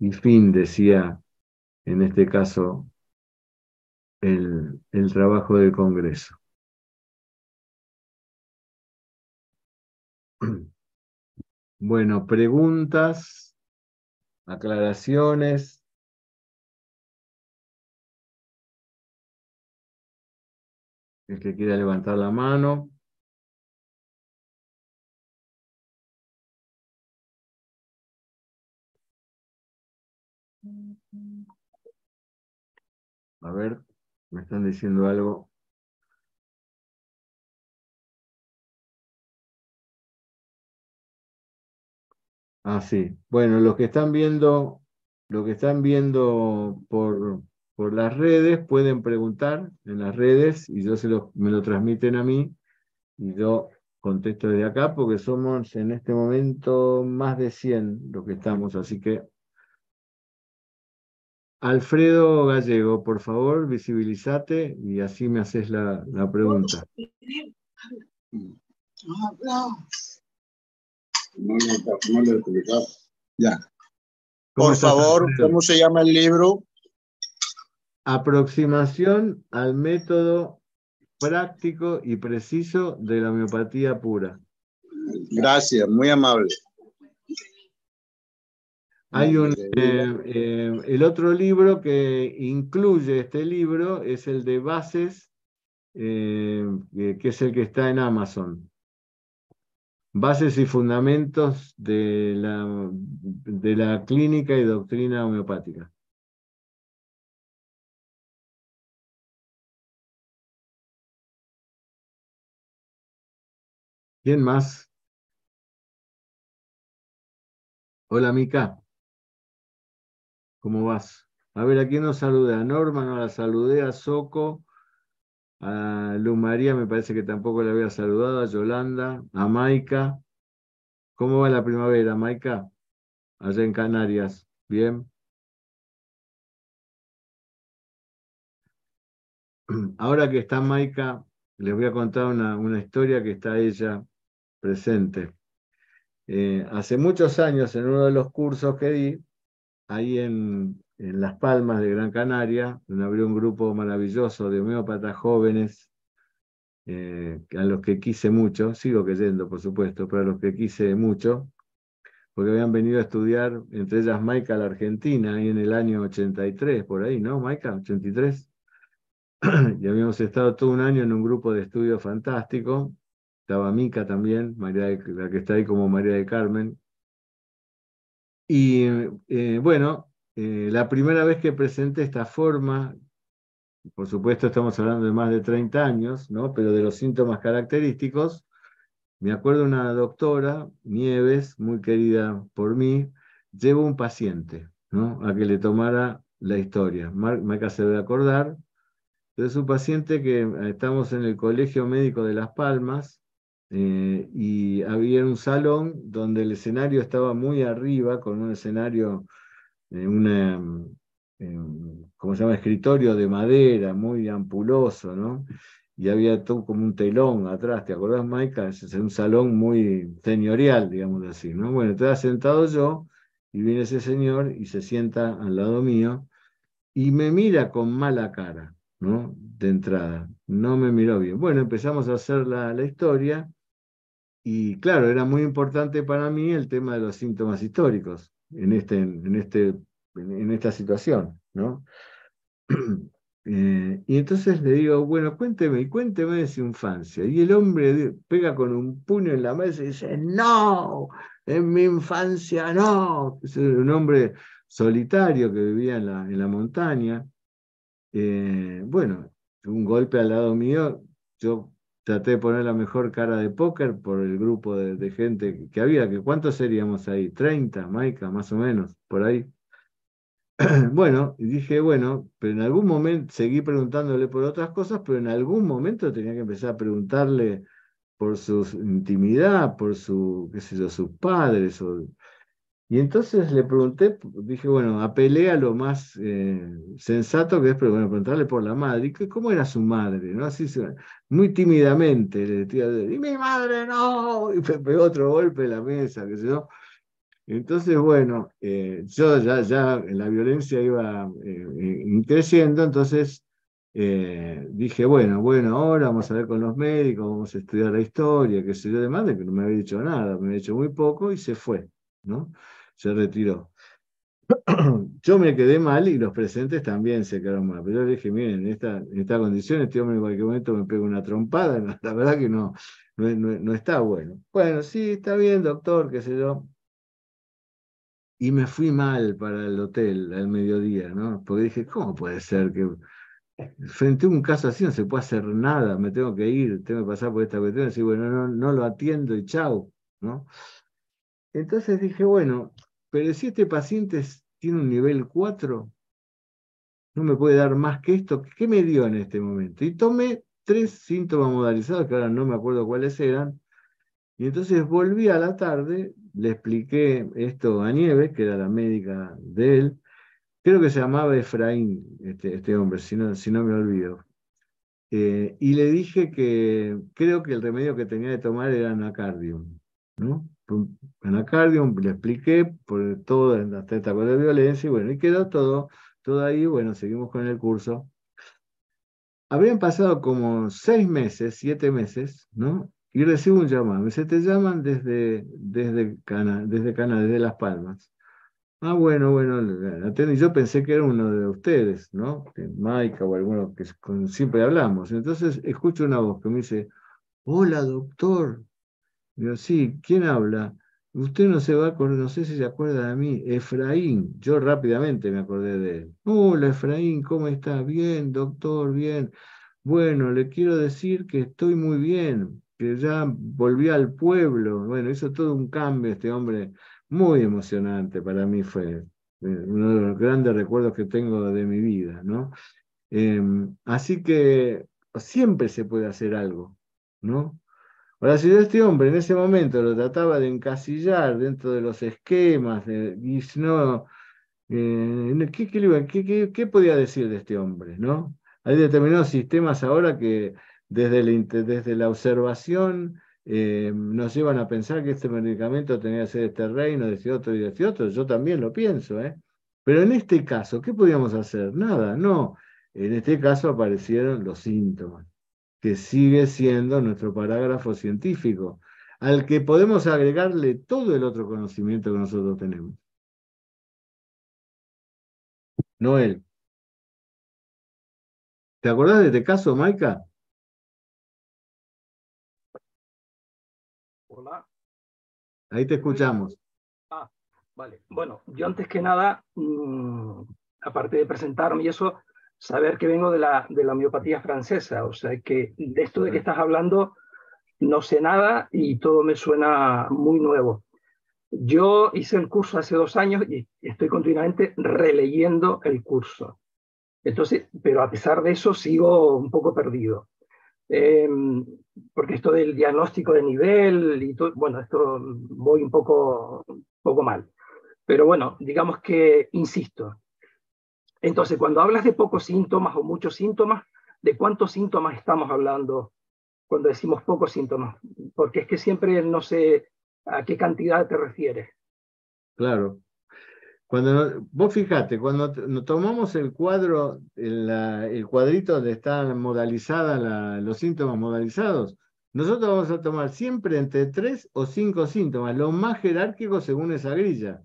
[SPEAKER 1] Y fin, decía en este caso el, el trabajo del Congreso. [clears throat] Bueno, preguntas, aclaraciones. El que quiera levantar la mano. A ver, me están diciendo algo. Ah, sí. Bueno, los que están viendo, los que están viendo por, por las redes pueden preguntar en las redes y yo se lo, me lo transmiten a mí y yo contesto desde acá porque somos en este momento más de 100 los que estamos, así que Alfredo Gallego, por favor, visibilízate y así me haces la, la pregunta.
[SPEAKER 2] Ya. Por favor, ¿cómo se llama el libro?
[SPEAKER 1] Aproximación al método práctico y preciso de la homeopatía pura.
[SPEAKER 2] Gracias, muy amable.
[SPEAKER 1] Hay un, eh, eh, el otro libro que incluye este libro es el de bases, eh, que es el que está en Amazon. Bases y fundamentos de la, de la clínica y doctrina homeopática. ¿Quién más? Hola, Mica. ¿Cómo vas? A ver, ¿a quién nos saludé? A Norma no la saludé, a Soco, a Lu María me parece que tampoco la había saludado, a Yolanda, a Maika. ¿Cómo va la primavera, Maika? Allá en Canarias. ¿Bien? [clears throat] Ahora que está Maika, les voy a contar una, una historia que está ella presente. Eh, hace muchos años, en uno de los cursos que di, ahí en, Las Palmas de Gran Canaria, donde abrió un grupo maravilloso de homeópatas jóvenes, eh, a los que quise mucho, sigo creyendo, por supuesto, pero a los que quise mucho, porque habían venido a estudiar, entre ellas Maika, la Argentina, ahí en el año 83, por ahí, ¿no, Maika? 83. [clears throat] y habíamos estado todo un año en un grupo de estudio fantástico, estaba Mica también, María la que está ahí como María de Carmen. Y eh, bueno, eh, la primera vez que presenté esta forma, por supuesto estamos hablando de más de 30 años, ¿no? pero de los síntomas característicos, me acuerdo una doctora, Nieves, muy querida por mí, llevó un paciente ¿no? a que le tomara la historia. Maca se debe acordar. Es un paciente que eh, estamos en el Colegio Médico de Las Palmas, eh, y había un salón donde el escenario estaba muy arriba, con un escenario, eh, una, eh, ¿cómo se llama? Escritorio de madera, muy ampuloso, ¿no? Y había todo como un telón atrás, ¿te acordás, Maika? Es un salón muy señorial, digamos así, ¿no? Bueno, estaba sentado yo y viene ese señor y se sienta al lado mío y me mira con mala cara, ¿no? De entrada, no me miró bien. Bueno, empezamos a hacer la, la historia y claro, era muy importante para mí el tema de los síntomas históricos en, este, en, este, en esta situación, ¿no? [clears throat] Eh, y entonces le digo, bueno, cuénteme, cuénteme de su infancia. Y el hombre pega con un puño en la mesa y dice, no, en mi infancia no. Es un hombre solitario que vivía en la, en la montaña. Eh, bueno, un golpe al lado mío, yo traté de poner la mejor cara de póker por el grupo de, gente que había, que ¿cuántos seríamos ahí? 30, Maika, más o menos, por ahí. [clears throat] bueno, y dije, bueno, pero en algún momento seguí preguntándole por otras cosas, pero en algún momento tenía que empezar a preguntarle por su intimidad, por su, qué sé yo, sus padres, o y entonces le pregunté, dije, bueno, apelé a lo más eh, sensato que es preguntarle por la madre. ¿Y cómo era su madre? ¿no? Así, muy tímidamente le decía, y mi madre no, y pegó otro golpe en la mesa, qué sé yo. Entonces, bueno, eh, yo ya, ya la violencia iba eh, creciendo, entonces dije, bueno, bueno, ahora vamos a ver con los médicos, vamos a estudiar la historia, qué sé yo, de madre, que no me había dicho nada, me había dicho muy poco y se fue, ¿no? Se retiró. [clears throat] Yo me quedé mal y los presentes también se quedaron mal. Pero yo dije, miren, en esta, en esta condición este hombre en cualquier momento me pega una trompada. [laughs] La verdad que no, no, no, está bueno. Bueno, sí, está bien, doctor, qué sé yo. Y me fui mal para el hotel al mediodía, ¿no? Porque dije, ¿cómo puede ser que frente a un caso así no se puede hacer nada, me tengo que ir, tengo que pasar por esta cuestión y bueno, no, no lo atiendo y chau, ¿no? Entonces dije, bueno, pero si este paciente tiene un nivel 4, no me puede dar más que esto, ¿qué me dio en este momento? Y tomé tres síntomas modalizados, que ahora no me acuerdo cuáles eran, y entonces volví a la tarde, le expliqué esto a Nieves, que era la médica de él, creo que se llamaba Efraín, este, este hombre, si no, si no me olvido. Eh, y le dije que creo que el remedio que tenía que tomar era anacardium, ¿no? Anacardium, le expliqué por todo, hasta esta cosa de violencia, y bueno, y quedó todo, todo ahí, bueno, seguimos con el curso. Habrían pasado como seis meses, siete meses, ¿no? Y recibo un llamado. Me dice, te llaman desde, desde Cana, desde Cana, desde Las Palmas. Ah, bueno, bueno, yo pensé que era uno de ustedes, ¿no? Maika o alguno que siempre hablamos. Entonces escucho una voz que me dice, hola doctor. Digo, sí, ¿quién habla? Usted no se va a no sé si se acuerda de mí, Efraín. Yo rápidamente me acordé de él. Hola Efraín, ¿cómo está? Bien, doctor, bien. Bueno, le quiero decir que estoy muy bien, que ya volví al pueblo. Bueno, hizo todo un cambio este hombre muy emocionante para mí fue eh, uno de los grandes recuerdos que tengo de mi vida, ¿no? Em, así que siempre se puede hacer algo, ¿no? Ahora, si este hombre en ese momento lo trataba de encasillar dentro de los esquemas, y no, eh, ¿qué, qué, qué, podía decir de este hombre, no? Hay determinados sistemas ahora que desde desde la observación eh, nos llevan a pensar que este medicamento tenía que ser este reino, de este otro y de este otro. Yo también lo pienso, ¿eh? Pero en este caso, ¿qué podíamos hacer? Nada, no. En este caso aparecieron los síntomas, que sigue siendo nuestro parágrafo científico, al que podemos agregarle todo el otro conocimiento que nosotros tenemos. Noel. ¿Te acordás de este caso, Maika?
[SPEAKER 3] Hola.
[SPEAKER 1] Ahí te escuchamos.
[SPEAKER 3] Ah, vale. Bueno, yo antes que nada, mm, aparte de presentarme y eso, saber que vengo de la, de la homeopatía francesa. O sea, que de esto de que estás hablando no sé nada y todo me suena muy nuevo. Yo hice el curso hace dos años y estoy continuamente releyendo el curso. Entonces, pero a pesar de eso sigo un poco perdido. Em, porque esto del diagnóstico de nivel y todo, bueno, esto voy un poco, poco mal. Pero bueno, digamos que insisto. Entonces, cuando hablas de pocos síntomas o muchos síntomas, ¿de cuántos síntomas estamos hablando cuando decimos pocos síntomas? Porque es que siempre no sé a qué cantidad te refieres.
[SPEAKER 1] Claro, cuando vos fijate, cuando tomamos el cuadro, el, cuadrito donde están modalizados los síntomas modalizados, nosotros vamos a tomar siempre entre tres o cinco síntomas, los más jerárquicos según esa grilla.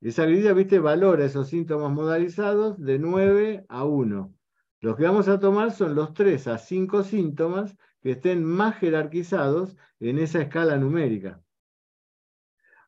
[SPEAKER 1] Esa grilla, viste, valora esos síntomas modalizados de 9 a 1. Los que vamos a tomar son los 3 a 5 síntomas que estén más jerarquizados en esa escala numérica.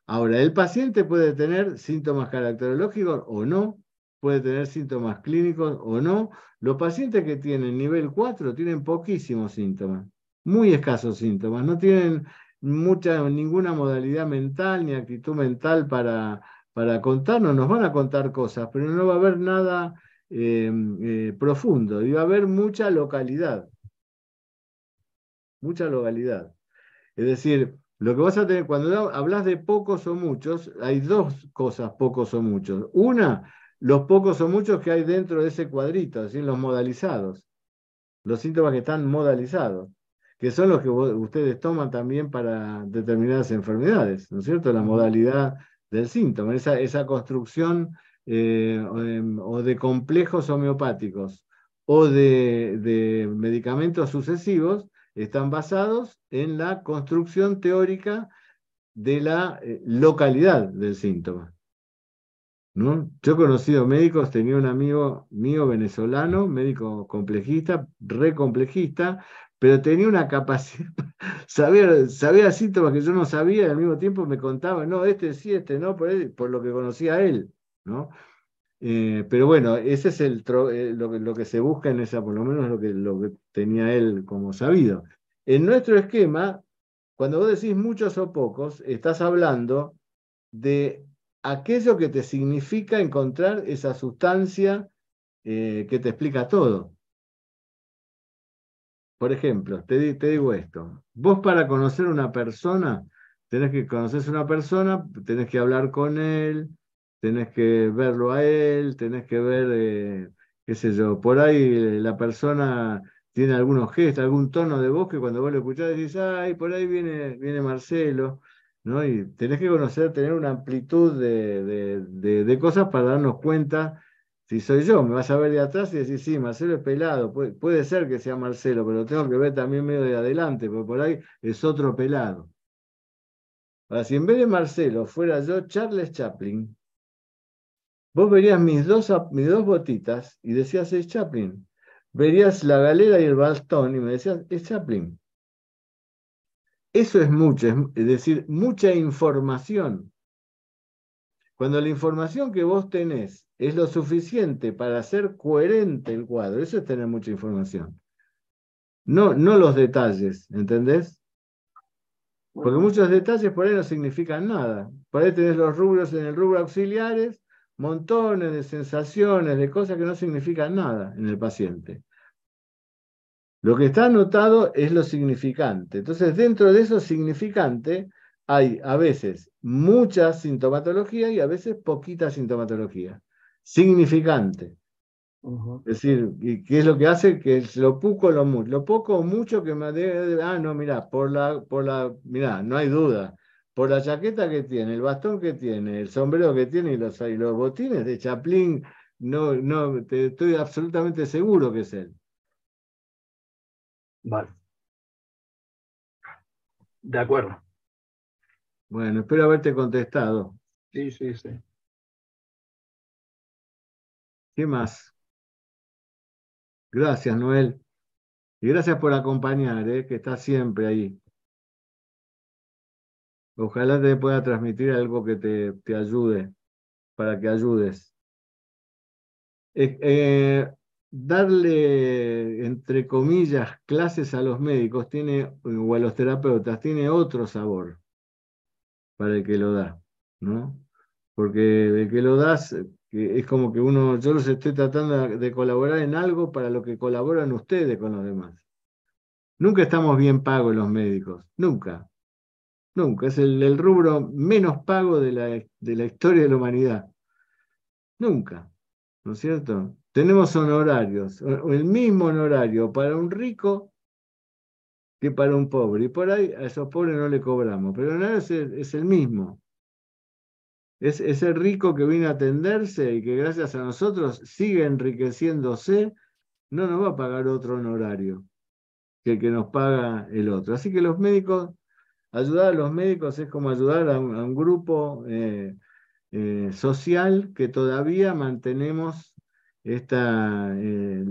[SPEAKER 1] Ahora, el paciente puede tener síntomas caracterológicos o no, puede tener síntomas clínicos o no. Los pacientes que tienen nivel 4 tienen poquísimos síntomas, muy escasos síntomas, no tienen mucha, ninguna modalidad mental ni actitud mental para, para contarnos, nos van a contar cosas, pero no va a haber nada em, eh, profundo y va a haber mucha localidad. Mucha localidad. Es decir, lo que vas a tener, cuando hablas de pocos o muchos, hay dos cosas, pocos o muchos. Una, los pocos o muchos que hay dentro de ese cuadrito, así los modalizados, los síntomas que están modalizados, que son los que ustedes toman también para determinadas enfermedades, ¿no es cierto? La modalidad del síntoma, esa, esa construcción eh, o, de complejos homeopáticos o de, de medicamentos sucesivos están basados en la construcción teórica de la eh, localidad del síntoma. ¿no? Yo he conocido médicos, tenía un amigo mío venezolano, médico complejista, recomplejista, pero tenía una capacidad, [laughs] sabía, sabía síntomas que yo no sabía y al mismo tiempo me contaba, no, este sí, este no, por, por lo que conocía él. ¿no? Eh, pero bueno, ese es el, eh, lo, que se busca en esa, por lo menos lo que, lo que tenía él como sabido. En nuestro esquema, cuando vos decís muchos o pocos, estás hablando de aquello que te significa encontrar esa sustancia eh, que te explica todo. Por ejemplo, te, digo esto, vos para conocer una persona, tenés que conocer a una persona, tenés que hablar con él, tenés que verlo a él, tenés que ver, eh, qué sé yo, por ahí la persona tiene algunos gestos, algún tono de voz que cuando vos lo escuchás decís, ay, por ahí viene, viene Marcelo. ¿no? Y tenés que conocer, tener una amplitud de, cosas para darnos cuenta si soy yo. Me vas a ver de atrás y decir, sí, Marcelo es pelado. Puede, ser que sea Marcelo, pero tengo que ver también medio de adelante, porque por ahí es otro pelado. Ahora, si en vez de Marcelo fuera yo Charles Chaplin, vos verías mis dos, mis dos botitas y decías, es Chaplin. Verías la galera y el bastón y me decías, es Chaplin. Eso es mucho, es decir, mucha información. Cuando la información que vos tenés es lo suficiente para hacer coherente el cuadro, eso es tener mucha información. No, no los detalles, ¿entendés? Porque muchos detalles por ahí no significan nada. Por ahí tenés los rubros en el rubro auxiliares, montones de sensaciones, de cosas que no significan nada en el paciente. Lo que está anotado es lo significante. Entonces, dentro de eso significante hay a veces mucha sintomatología y a veces poquita sintomatología. Significante. Es decir, ¿qué es lo que hace? Que es lo poco, lo mucho. Lo poco o mucho que me debe. Ah, no, mira, por la, por la. Mira, no hay duda. Por la chaqueta que tiene, el bastón que tiene, el sombrero que tiene y los, y los botines de Chaplin, no, no, te, estoy absolutamente seguro que es él.
[SPEAKER 3] Vale. De acuerdo.
[SPEAKER 1] Bueno, espero haberte contestado.
[SPEAKER 3] Sí, sí, sí.
[SPEAKER 1] ¿Qué más? Gracias, Noel. Y gracias por acompañar, ¿eh? que está siempre ahí. Ojalá te pueda transmitir algo que te, te ayude, para que ayudes. Eh, eh, darle, entre comillas, clases a los médicos tiene, o a los terapeutas tiene otro sabor para el que lo da, ¿no? Porque el que lo das es como que uno, yo los estoy tratando de colaborar en algo para lo que colaboran ustedes con los demás. Nunca estamos bien pagos los médicos, nunca, nunca. Es el, el rubro menos pago de la, de la historia de la humanidad. Nunca, ¿no es cierto? tenemos honorarios, el mismo honorario para un rico que para un pobre. Y por ahí a esos pobres no le cobramos, pero el honorario es el, mismo. Es ese rico que viene a atenderse y que gracias a nosotros sigue enriqueciéndose, no nos va a pagar otro honorario que el que nos paga el otro. Así que los médicos, ayudar a los médicos es como ayudar a un, grupo eh, eh, social que todavía mantenemos esta, eh,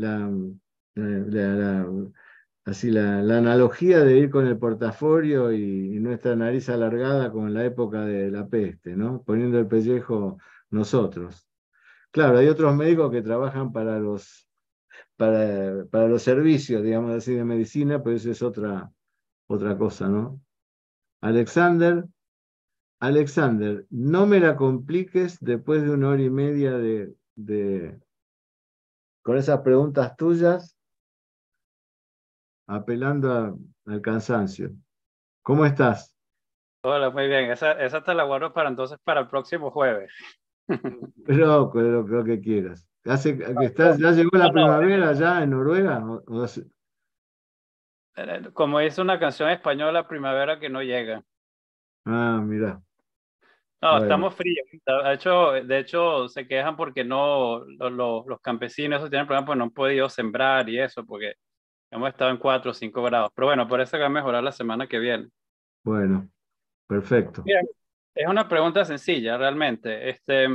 [SPEAKER 1] así la, analogía de ir con el portafolio y, nuestra nariz alargada como en la época de la peste, ¿no? poniendo el pellejo nosotros. Claro, hay otros médicos que trabajan para los, para, para los servicios, digamos así, de medicina, pero eso es otra, otra cosa, ¿no? Alexander, Alexander, no me la compliques después de una hora y media de, con esas preguntas tuyas, apelando al cansancio. ¿Cómo estás?
[SPEAKER 4] Hola, muy bien. Esa, esa te la guardo para entonces para el próximo jueves. [laughs]
[SPEAKER 1] Pero lo, lo, que quieras. Hace, que estás, ¿Ya llegó la primavera ya en Noruega?
[SPEAKER 4] Eh, como dice una canción española, primavera que no llega.
[SPEAKER 1] Ah, mira.
[SPEAKER 4] No, estamos fríos. De hecho, de hecho, se quejan porque no, los, los campesinos tienen problemas porque no han podido sembrar y eso, porque hemos estado en 4 o 5 grados. Pero bueno, por eso que va a mejorar la semana que viene.
[SPEAKER 1] Bueno, perfecto.
[SPEAKER 4] Bien, es una pregunta sencilla, realmente. Este,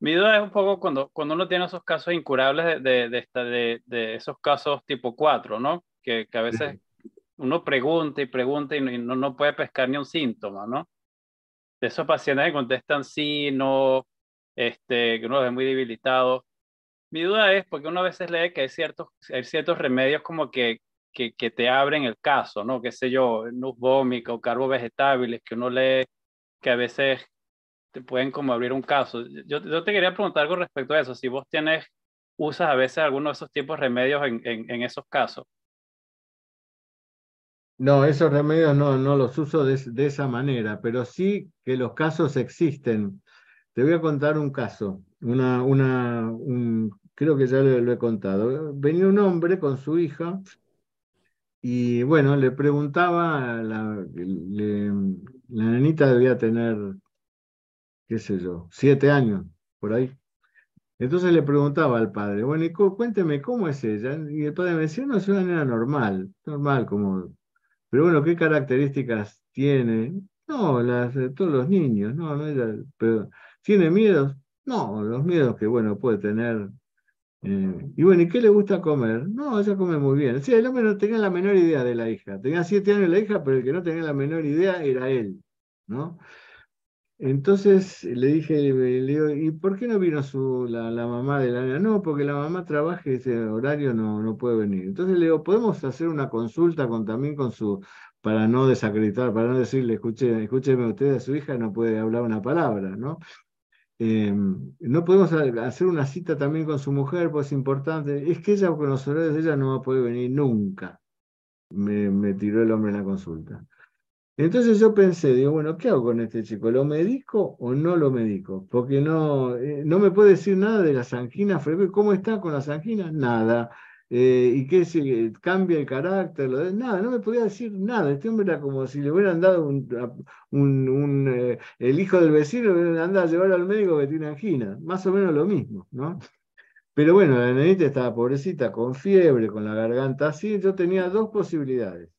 [SPEAKER 4] mi duda es un poco cuando, cuando uno tiene esos casos incurables de, de, de, de esos casos tipo 4, ¿no? Que, que a veces uno pregunta y pregunta y no, no puede pescar ni un síntoma, ¿no? de esos pacientes que contestan sí, no, este, que uno los ve muy debilitados. Mi duda es, porque uno a veces lee que hay ciertos, hay ciertos remedios como que, que, que te abren el caso, ¿no? Qué sé yo, nus vómica o carbos vegetales, que uno lee que a veces te pueden como abrir un caso. Yo, yo te quería preguntar algo respecto a eso, si vos tienes, usas a veces alguno de esos tipos de remedios en, en, en esos casos.
[SPEAKER 1] No, esos remedios no, no los uso de, de, esa manera, pero sí que los casos existen. Te voy a contar un caso, una, una, un, creo que ya lo, he contado. Venía un hombre con su hija y bueno, le preguntaba, la, le, la nenita debía tener, qué sé yo, siete años, por ahí. Entonces le preguntaba al padre, bueno, y cuénteme cómo es ella. Y el padre me decía, no, es una nena normal, normal, como. Pero bueno, ¿qué características tiene? No, las de todos los niños, no, no ella, pero ¿tiene miedos? No, los miedos que, bueno, puede tener. Eh, y bueno, ¿y qué le gusta comer? No, ella come muy bien. Sí, el hombre no tenía la menor idea de la hija. Tenía siete años la hija, pero el que no tenía la menor idea era él, ¿no? Entonces le dije, le digo, ¿y por qué no vino su, la, la, mamá de la nena? No, porque la mamá trabaja y ese horario no, no puede venir. Entonces le digo, ¿podemos hacer una consulta con, también con su, para no desacreditar, para no decirle, escuche, escúcheme usted, a su hija no puede hablar una palabra, ¿no? Eh, no podemos hacer una cita también con su mujer, pues es importante. Es que ella con los horarios de ella no va a poder venir nunca. Me, tiró el hombre en la consulta. Entonces yo pensé, digo, bueno, ¿qué hago con este chico? ¿Lo medico o no lo medico? Porque no, eh, no me puede decir nada de las anginas ¿Cómo está con las anginas? Nada. Eh, ¿Y qué si cambia el carácter? Lo nada, no me podía decir nada. Este hombre era como si le hubieran dado un, un, eh, el hijo del vecino, anda a llevar al médico que tiene angina. Más o menos lo mismo, ¿no? Pero bueno, la nenita estaba pobrecita, con fiebre, con la garganta así. Yo tenía dos posibilidades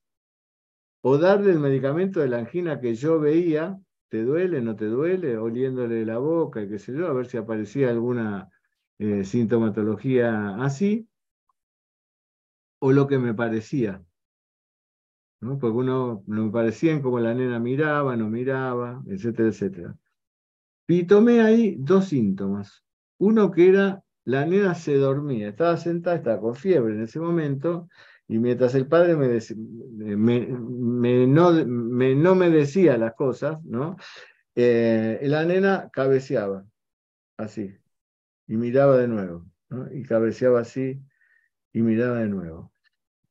[SPEAKER 1] o darle el medicamento de la angina que yo veía, ¿te duele, no te duele? Oliéndole la boca y qué sé yo, a ver si aparecía alguna eh, sintomatología así, o lo que me parecía. ¿no? Porque uno no me parecían como la nena miraba, no miraba, etcétera, etcétera. Y tomé ahí dos síntomas. Uno que era, la nena se dormía, estaba sentada, estaba con fiebre en ese momento, y mientras el padre me, no, me, decía las cosas, ¿no? Eh, la nena cabeceaba así y miraba de nuevo, y cabeceaba así y miraba de nuevo.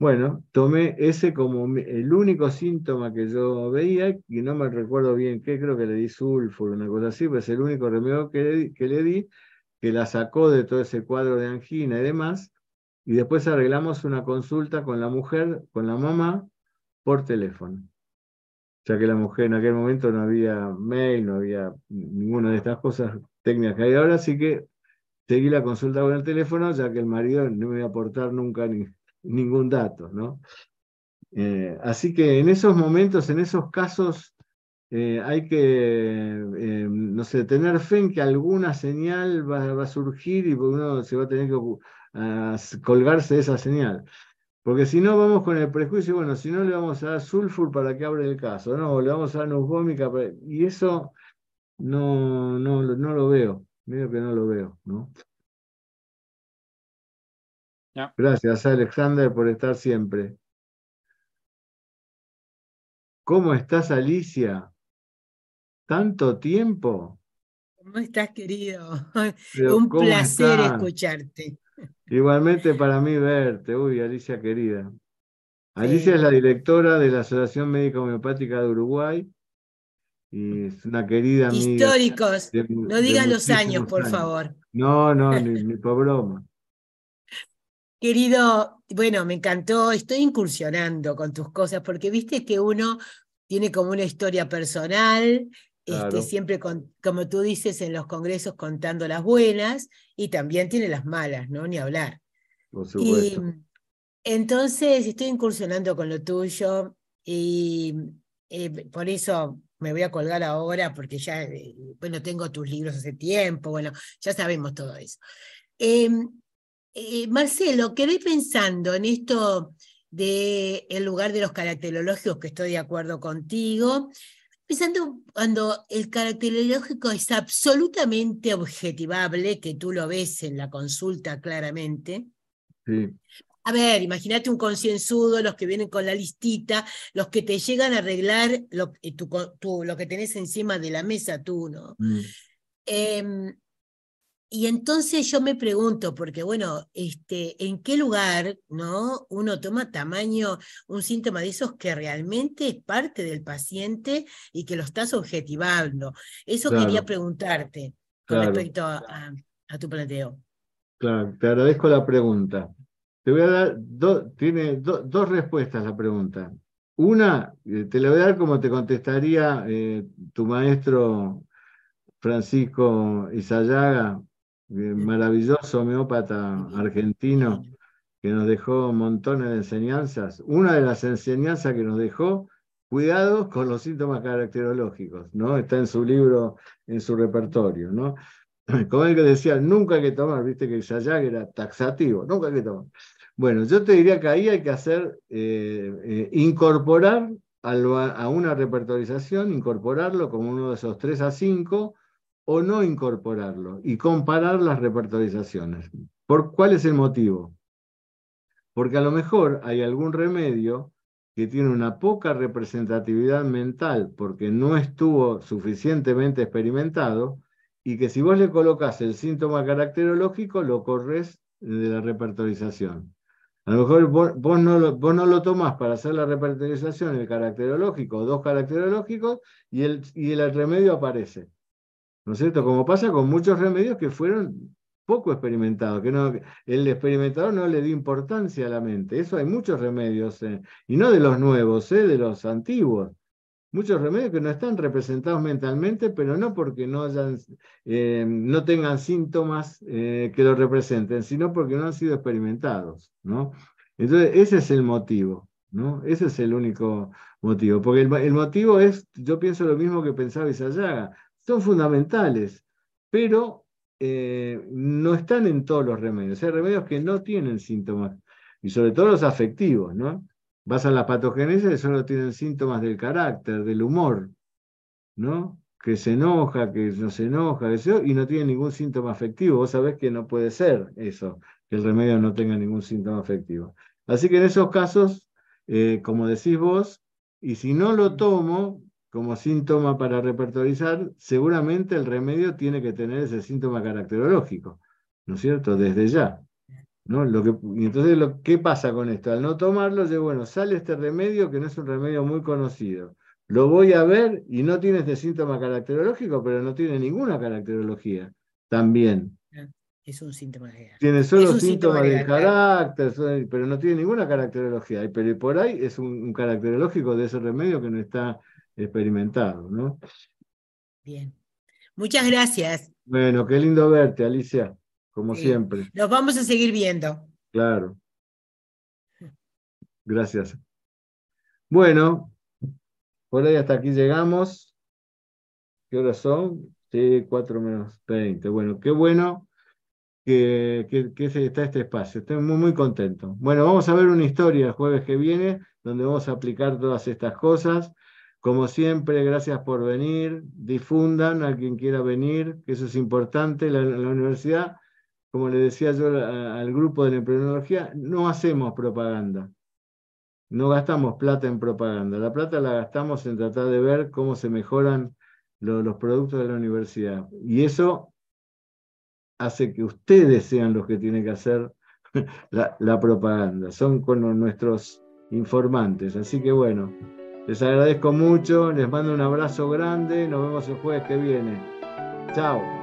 [SPEAKER 1] Bueno, tomé ese como el único síntoma que yo veía, y no me recuerdo bien qué, creo que le di sulfur, una cosa así, pero es el único remedio que, que le di, que la sacó de todo ese cuadro de angina y demás, y después arreglamos una consulta con la mujer, con la mamá, por teléfono. Ya que la mujer en aquel momento no había mail, no había ninguna de estas cosas técnicas que hay ahora, así que seguí la consulta con el teléfono, ya que el marido no me iba a aportar nunca ni, ningún dato, ¿no? Eh, así que en esos momentos, en esos casos, eh, hay que, eh, no sé, tener fe en que alguna señal va, a surgir y uno se va a tener que colgarse de esa señal. Porque si no, vamos con el prejuicio, bueno, si no le vamos a dar sulfur para que abra el caso, no, le vamos a dar nusvómica, y eso no, no, no lo veo, medio que no lo veo, ¿no? Gracias, Alexander, por estar siempre. ¿Cómo estás, Alicia? ¿Tanto tiempo?
[SPEAKER 5] ¿Cómo estás, querido? Un placer
[SPEAKER 1] estás?
[SPEAKER 5] escucharte.
[SPEAKER 1] Igualmente para mí verte, uy, Alicia querida. Alicia sí. es la directora de la Asociación Médica Homeopática de Uruguay y es una querida amiga.
[SPEAKER 5] Históricos, de, no digas los años, por
[SPEAKER 1] años.
[SPEAKER 5] favor.
[SPEAKER 1] No, no, ni, ni por broma.
[SPEAKER 5] Querido, bueno, me encantó, estoy incursionando con tus cosas porque viste que uno tiene como una historia personal,
[SPEAKER 1] Claro.
[SPEAKER 5] este, siempre, con, como tú dices, en los congresos contando las buenas y también tiene las malas, ¿no? Ni hablar.
[SPEAKER 1] Por
[SPEAKER 5] Y
[SPEAKER 1] supuesto.
[SPEAKER 5] entonces estoy incursionando con lo tuyo y eh, por eso me voy a colgar ahora porque ya, eh, bueno, tengo tus libros hace tiempo, bueno, ya sabemos todo eso. Eh, eh, Marcelo, quedé pensando en esto del el lugar de los caracterológicos, que estoy de acuerdo contigo, pensando cuando el caracterológico es absolutamente objetivable, que tú lo ves en la consulta claramente. A ver, imagínate un concienzudo, los que vienen con la listita, los que te llegan a arreglar lo, eh, lo que tenés encima de la mesa tú, ¿no? Mm. Em, y entonces yo me pregunto, porque bueno, este, ¿en qué lugar no uno toma tamaño, un síntoma de esos que realmente es parte del paciente y que lo estás objetivando? Eso quería preguntarte con respecto a, tu planteo.
[SPEAKER 1] Claro, te agradezco la pregunta. Te voy a dar tiene dos respuestas a la pregunta. Una, eh, te la voy a dar como te contestaría eh, tu maestro Francisco Isayaga maravilloso homeópata argentino que nos dejó montones de enseñanzas. Una de las enseñanzas que nos dejó, cuidado con los síntomas caracterológicos, ¿no? Está en su libro, en su repertorio, ¿no? [clears throat] Como el que decía, nunca hay que tomar, viste que Sayag era taxativo, nunca hay que tomar. Bueno, yo te diría que ahí hay que hacer, eh, eh, incorporar a una repertorización, incorporarlo como uno de esos tres a cinco, o no incorporarlo y comparar las repertorizaciones. ¿Por cuál es el motivo? Porque a lo mejor hay algún remedio que tiene una poca representatividad mental porque no estuvo suficientemente experimentado y que si vos le colocas el síntoma caracterológico lo corres de la repertorización. A lo mejor vos, no, lo, vos no lo tomás para hacer la repertorización, el caracterológico, dos caracterológicos, y el, y el remedio aparece. ¿No es cierto? Como pasa con muchos remedios que fueron poco experimentados, que no, el experimentador no le dio importancia a la mente. Eso hay muchos remedios, eh, y no de los nuevos, eh, de los antiguos. Muchos remedios que no están representados mentalmente, pero no porque no, hayan, eh, no tengan síntomas que lo representen, sino porque no han sido experimentados. ¿no? Entonces, ese es el motivo. ¿no? Ese es el único motivo. Porque el, el motivo es, yo pienso lo mismo que pensaba Isayaga, son fundamentales, pero eh, no están en todos los remedios. Hay remedios que no tienen síntomas, y sobre todo los afectivos, ¿no? Vas a la patogénesis y solo tienen síntomas del carácter, del humor, ¿no? Que se enoja, que no se enoja, y no tiene ningún síntoma afectivo. Vos sabés que no puede ser eso, que el remedio no tenga ningún síntoma afectivo. Así que en esos casos, eh, como decís vos, y si no lo tomo, como síntoma para repertorizar, seguramente el remedio tiene que tener ese síntoma caracterológico, ¿no es cierto? Desde ya. ¿no? Lo que, y entonces, lo, ¿qué pasa con esto? Al no tomarlo, yo, bueno, sale este remedio que no es un remedio muy conocido. Lo voy a ver y no tiene este síntoma caracterológico, pero no tiene ninguna caracterología. También.
[SPEAKER 5] Es un síntoma de
[SPEAKER 1] Tiene solo síntomas de, carácter, pero no tiene ninguna caracterología. Pero por ahí es un caracterológico de ese remedio que no está experimentado, ¿no?
[SPEAKER 5] Bien. Muchas gracias.
[SPEAKER 1] Bueno, qué lindo verte, Alicia, como siempre.
[SPEAKER 5] Nos vamos a seguir viendo.
[SPEAKER 1] Claro. Gracias. Bueno, por ahí hasta aquí llegamos. ¿Qué horas son? Sí, 4 menos 20. Bueno, qué bueno que, que, que, está este espacio. Estoy muy, muy contento. Bueno, vamos a ver una historia el jueves que viene, donde vamos a aplicar todas estas cosas. Como siempre, gracias por venir. Difundan a quien quiera venir, que eso es importante. La, la universidad, como le decía yo al grupo de la no hacemos propaganda. No gastamos plata en propaganda. La plata la gastamos en tratar de ver cómo se mejoran los productos de la universidad. Y eso hace que ustedes sean los que tienen que hacer [laughs] la, la propaganda. Son con nuestros informantes. Así que bueno. Les agradezco mucho, les mando un abrazo grande, nos vemos el jueves que viene. Chao.